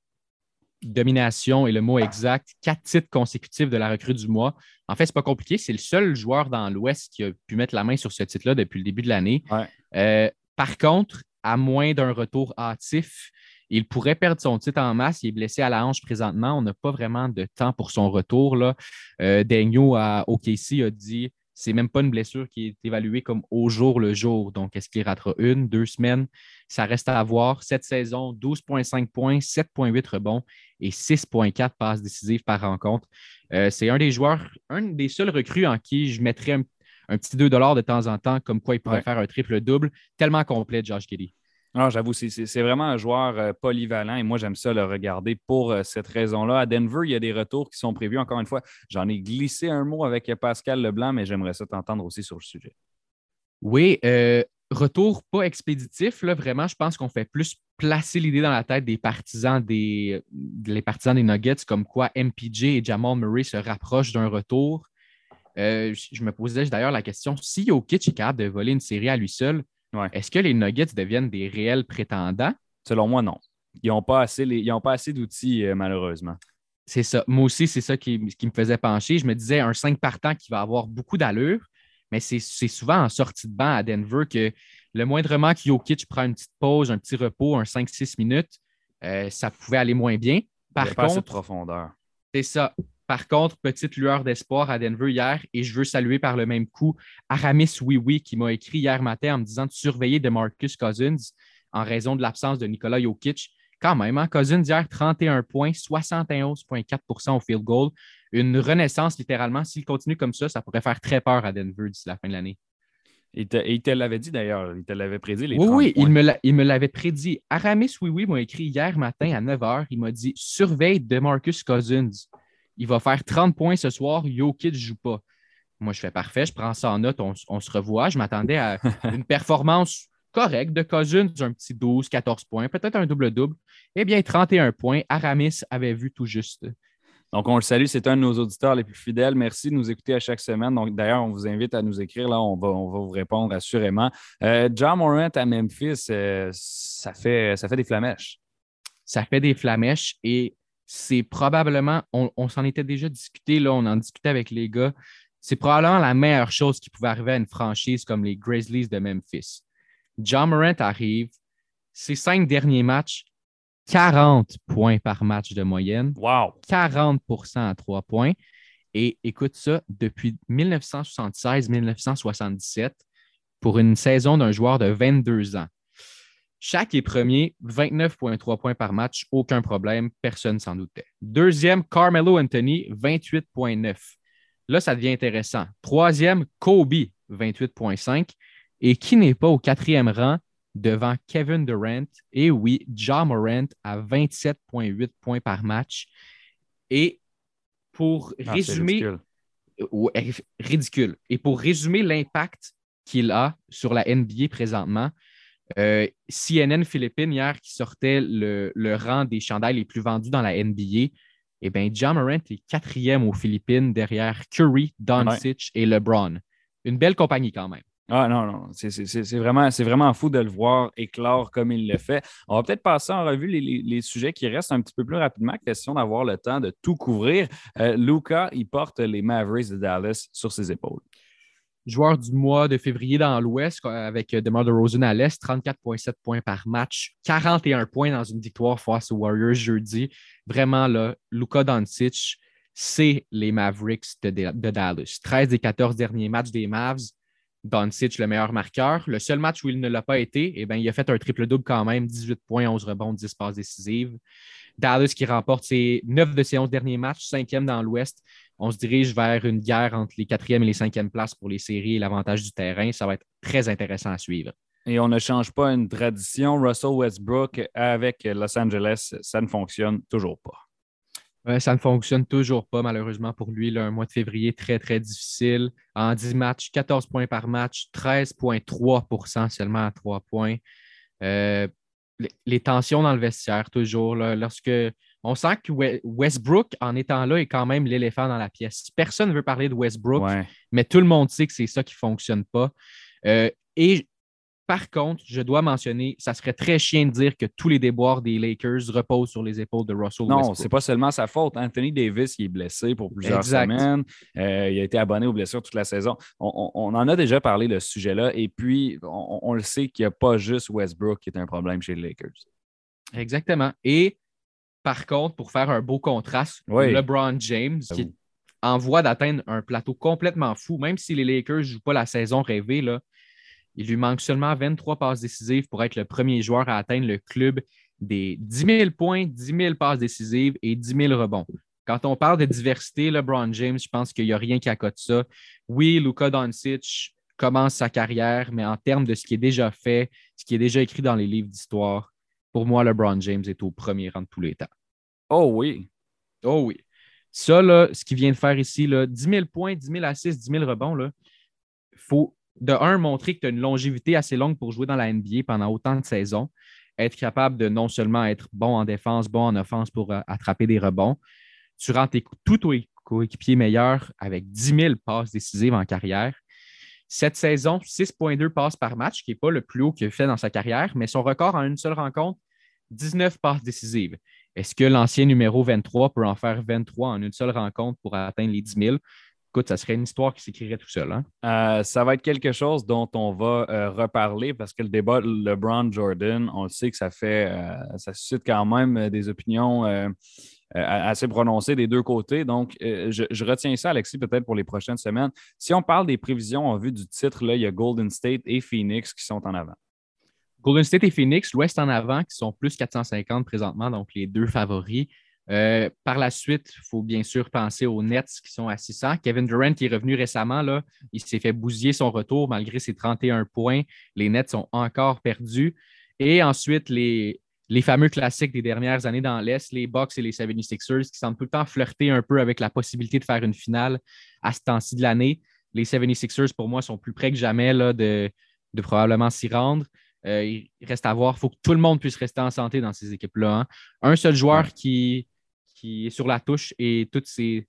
domination est le mot exact. Quatre titres consécutifs de la recrue du mois. En fait, c'est pas compliqué. C'est le seul joueur dans l'Ouest qui a pu mettre la main sur ce titre-là depuis le début de l'année. Ouais. Euh, par contre, à moins d'un retour hâtif, il pourrait perdre son titre en masse. Il est blessé à la hanche présentement. On n'a pas vraiment de temps pour son retour. Là. Euh, Daigneault à OKC a dit c'est même pas une blessure qui est évaluée comme au jour le jour. Donc, est-ce qu'il ratera une, deux semaines? Ça reste à voir. Cette saison, 12,5 points, 7,8 rebonds et 6,4 passes décisives par rencontre. Euh, c'est un des joueurs, un des seuls recrues en qui je mettrais un, un petit 2 de temps en temps, comme quoi il pourrait Ouais. faire un triple-double. Tellement complet, Josh Giddy. Non, j'avoue, c'est- vraiment un joueur euh, polyvalent et moi, j'aime ça le regarder pour euh, cette raison-là. À Denver, il y a des retours qui sont prévus. Encore une fois, j'en ai glissé un mot avec Pascal Leblanc, mais j'aimerais ça t'entendre aussi sur le sujet. Oui, euh, retour pas expéditif. Là, vraiment, je pense qu'on fait plus placer l'idée dans la tête des partisans des, les partisans des Nuggets, comme quoi MPJ et Jamal Murray se rapprochent d'un retour. Euh, je je me posais d'ailleurs la question si Jokic est capable de voler une série à lui seul, Ouais. est-ce que les Nuggets deviennent des réels prétendants? Selon moi, non. Ils n'ont pas assez, les- ils ont pas assez d'outils, euh, malheureusement. C'est ça. Moi aussi, c'est ça qui, qui, me faisait pencher. Je me disais un 5 partant qui va avoir beaucoup d'allure, mais c'est souvent en sortie de banc à Denver que le moindrement que Jokic prend une petite pause, un petit repos, un 5-6 minutes, euh, ça pouvait aller moins bien. Par contre, profondeur. C'est ça. Par contre, petite lueur d'espoir à Denver hier, et je veux saluer par le même coup Aramis Oui qui m'a écrit hier matin en me disant de surveiller de Marcus Cousins en raison de l'absence de Nicolas Jokic. Quand même, hein? Cousins hier, 31 points, 71,4% au field goal. Une renaissance littéralement. S'il continue comme ça, ça pourrait faire très peur à Denver d'ici la fin de l'année. Et, il te l'avait dit d'ailleurs, il te l'avait prédit. Les oui, oui, il me l'avait prédit. Aramis Oui Oui m'a écrit hier matin à 9 h. Il m'a dit surveille de Marcus Cousins. Il va faire 30 points ce soir. Jokic ne joue pas. Moi, je fais parfait. Je prends ça en note. On, se revoit. Je m'attendais à une performance correcte de Cousins, un petit 12, 14 points, peut-être un double-double. Eh bien, 31 points. Aramis avait vu tout juste. Donc, on le salue, c'est un de nos auditeurs les plus fidèles. Merci de nous écouter à chaque semaine. Donc, d'ailleurs, on vous invite à nous écrire. Là, on va, on va vous répondre assurément. Euh, John Morant à Memphis, euh, ça, fait, ça fait des flamèches. Ça fait des flamèches et c'est probablement, on, s'en était déjà discuté, là, on en discutait avec les gars. C'est probablement la meilleure chose qui pouvait arriver à une franchise comme les Grizzlies de Memphis. John Morant arrive, ses cinq derniers matchs, 40 points par match de moyenne. Wow! 40% à 3 points. Et écoute ça, depuis 1976-1977, pour une saison d'un joueur de 22 ans. Chaque est premier, 29,3 points par match, aucun problème, personne s'en doutait. Deuxième, Carmelo Anthony, 28,9. Là, ça devient intéressant. Troisième, Kobe, 28,5. Et qui n'est pas au quatrième rang, devant Kevin Durant et oui, John Morant à 27,8 points par match. Et pour ah, résumer. Ridicule. Et pour résumer l'impact qu'il a sur la NBA présentement, euh, CNN Philippines, hier, qui sortait le, rang des chandails les plus vendus dans la NBA, eh bien, John Morant est quatrième aux Philippines derrière Curry, Doncic et LeBron. Une belle compagnie quand même. Ah non, non, c'est vraiment, vraiment fou de le voir éclore comme il le fait. On va peut-être passer en revue les, sujets qui restent un petit peu plus rapidement, question d'avoir le temps de tout couvrir. Euh, Luca, il porte les Mavericks de Dallas sur ses épaules. Joueur du mois de février dans l'Ouest avec DeMar DeRozan à l'Est, 34,7 points par match, 41 points dans une victoire face aux Warriors jeudi. Vraiment, là, Luca Doncic, c'est les Mavericks de, Dallas. 13 des 14 derniers matchs des Mavs, Doncic, le meilleur marqueur. Le seul match où il ne l'a pas été, eh bien, il a fait un triple-double quand même, 18 points, 11 rebonds, 10 passes décisives. Dallas qui remporte ses 9 de ses 11 derniers matchs, cinquième dans l'Ouest. On se dirige vers une guerre entre les quatrièmes et les cinquièmes places pour les séries et l'avantage du terrain. Ça va être très intéressant à suivre. Et on ne change pas une tradition. Russell Westbrook avec Los Angeles, ça ne fonctionne toujours pas ça ne fonctionne toujours pas, malheureusement, pour lui. un mois de février très, très difficile. En 10 matchs, 14 points par match, 13,3% seulement à 3 points. Euh, les, tensions dans le vestiaire, toujours. lorsque on sent que Westbrook, en étant là, est quand même l'éléphant dans la pièce. Personne ne veut parler de Westbrook, mais tout le monde sait que c'est ça qui ne fonctionne pas. Euh, et par contre, je dois mentionner, ça serait très chiant de dire que tous les déboires des Lakers reposent sur les épaules de Russell non, Non, c'est pas seulement sa faute. Anthony Davis, il est blessé pour plusieurs semaines. Euh, il a été abonné aux blessures toute la saison. On, en a déjà parlé de ce sujet-là. Et puis, on, le sait qu'il n'y a pas juste Westbrook qui est un problème chez les Lakers. Exactement. Et par contre, pour faire un beau contraste, LeBron James, qui est en voie d'atteindre un plateau complètement fou, même si les Lakers ne jouent pas la saison rêvée, là, il lui manque seulement 23 passes décisives pour être le premier joueur à atteindre le club des 10 000 points, 10 000 passes décisives et 10 000 rebonds. Quand on parle de diversité, LeBron James, je pense qu'il n'y a rien qui accote ça. Oui, Luka Doncic commence sa carrière, mais en termes de ce qui est déjà fait, ce qui est déjà écrit dans les livres d'histoire, pour moi, LeBron James est au premier rang de tous les temps. Oh oui. Oh oui. Ça, là, ce qu'il vient de faire ici, là, 10 000 points, 10 000 assists, 10 000 rebonds, il faut de un, montrer que tu as une longévité assez longue pour jouer dans la NBA pendant autant de saisons, être capable de non seulement être bon en défense, bon en offense pour euh, attraper des rebonds, tu rends tes, tous tes coéquipiers meilleurs avec 10 000 passes décisives en carrière. Cette saison, 6,2 passes par match, qui n'est pas le plus haut qu'il a fait dans sa carrière, mais son record en une seule rencontre, 19 passes décisives. Est-ce que l'ancien numéro 23 peut en faire 23 en une seule rencontre pour atteindre les 10 000? Écoute, ça serait une histoire qui s'écrirait tout seul. Hein? Euh, ça va être quelque chose dont on va euh, reparler parce que le débat LeBron-Jordan, on le sait que ça fait, euh, ça suscite quand même des opinions assez prononcées des deux côtés. Donc, je, je, retiens ça, Alexis, peut-être pour les prochaines semaines. Si on parle des prévisions en vue du titre, là, il y a Golden State et Phoenix qui sont en avant. Golden State et Phoenix, l'Ouest en avant, qui sont plus 450 présentement, donc les deux favoris. Euh, par la suite, il faut bien sûr penser aux Nets qui sont à 600. Kevin Durant qui est revenu récemment, là, il s'est fait bousiller son retour malgré ses 31 points. Les Nets sont encore perdus. Et ensuite, les, les fameux classiques des dernières années dans l'Est, les Bucks et les 76ers qui semblent tout le temps flirter un peu avec la possibilité de faire une finale à ce temps-ci de l'année. Les 76ers, pour moi, sont plus près que jamais là, de, de probablement s'y rendre. Euh, il reste à voir. Il faut que tout le monde puisse rester en santé dans ces équipes-là. Hein. Un seul joueur qui, qui est sur la touche et toutes ces,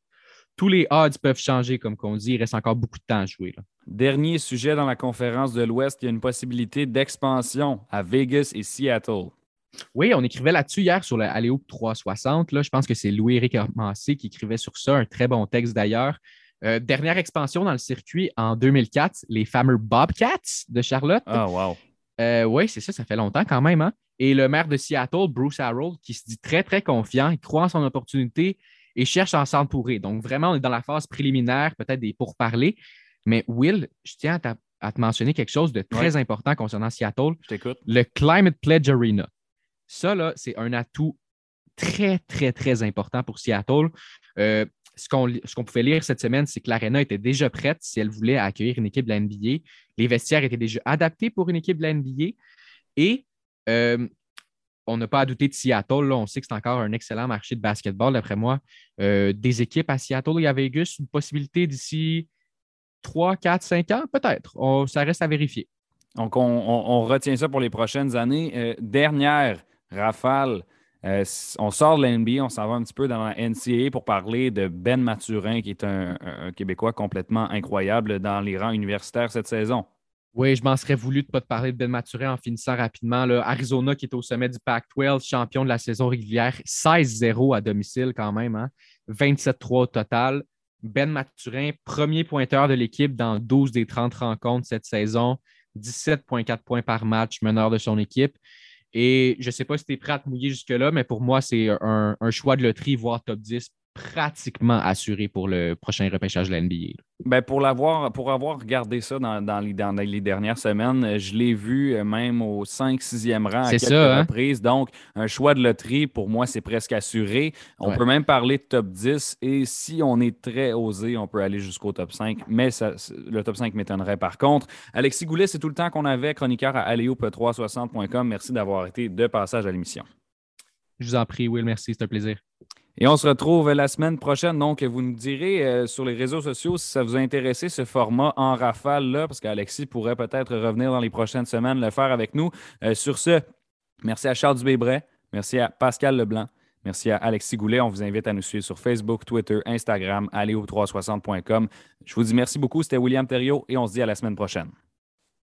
tous les odds peuvent changer, comme on dit. Il reste encore beaucoup de temps à jouer. Dernier sujet dans la conférence de l'Ouest, il y a une possibilité d'expansion à Vegas et Seattle. Oui, on écrivait là-dessus hier sur le Aléo 360. Là, je pense que c'est Louis-Éric Massé qui écrivait sur ça, un très bon texte d'ailleurs. Euh, dernière expansion dans le circuit en 2004, les fameux Bobcats de Charlotte. Ah, wow. Euh, oui, c'est ça, ça fait longtemps quand même. Hein? Et le maire de Seattle, Bruce Harold, qui se dit très, très confiant, il croit en son opportunité et cherche à s'entourer. Donc, vraiment, on est dans la phase préliminaire, peut-être des pourparlers. Mais Will, je tiens à, te mentionner quelque chose de très important concernant Seattle. Je t'écoute. Le Climate Pledge Arena. Ça, là, c'est un atout très, très, très important pour Seattle. Euh, ce qu'on pouvait lire cette semaine, c'est que l'Arena était déjà prête si elle voulait accueillir une équipe de la NBA. Les vestiaires étaient déjà adaptés pour une équipe de la NBA. Et euh, on n'a pas à douter de Seattle. On sait que c'est encore un excellent marché de basketball, d'après moi. Euh, des équipes à Seattle et à Vegas, une possibilité d'ici 3, 4, 5 ans, peut-être. Ça reste à vérifier. Donc, on, retient ça pour les prochaines années. Euh, dernière rafale on sort de l'NBA, on s'en va un petit peu dans la NCAA pour parler de Ben Maturin, qui est un, Québécois complètement incroyable dans les rangs universitaires cette saison. Oui, je m'en serais voulu de ne pas te parler de Ben Maturin en finissant rapidement. Arizona qui est au sommet du Pac-12, champion de la saison régulière, 16-0 à domicile quand même, 27-3 hein. au total. Ben Maturin, premier pointeur de l'équipe dans 12 des 30 rencontres cette saison, 17,4 points par match, meneur de son équipe. Et je ne sais pas si tu es prêt à te mouiller jusque-là, mais pour moi, c'est un, un, choix de loterie, voire top 10 pratiquement assuré pour le prochain repêchage de la NBA. Ben pour, l'avoir, pour avoir regardé ça dans, dans, les, dans, les, dernières semaines, je l'ai vu même au 5-6e rang à quelques ça, hein? reprises. Donc, un choix de loterie, pour moi, c'est presque assuré. On peut même parler de top 10 et si on est très osé, on peut aller jusqu'au top 5. Mais ça, le top 5 m'étonnerait par contre. Alexis Goulet, c'est tout le temps qu'on avait, chroniqueur à aléop360.com. Merci d'avoir été de passage à l'émission. Je vous en prie, Will, merci, c'est un plaisir. Et on se retrouve la semaine prochaine. Donc, vous nous direz euh, sur les réseaux sociaux si ça vous a intéressé ce format en rafale là, parce qu'Alexis pourrait peut-être revenir dans les prochaines semaines le faire avec nous. Euh, sur ce, merci à Charles Dubébret, merci à Pascal Leblanc, merci à Alexis Goulet. On vous invite à nous suivre sur Facebook, Twitter, Instagram, allez 360com Je vous dis merci beaucoup. C'était William Thériault et on se dit à la semaine prochaine.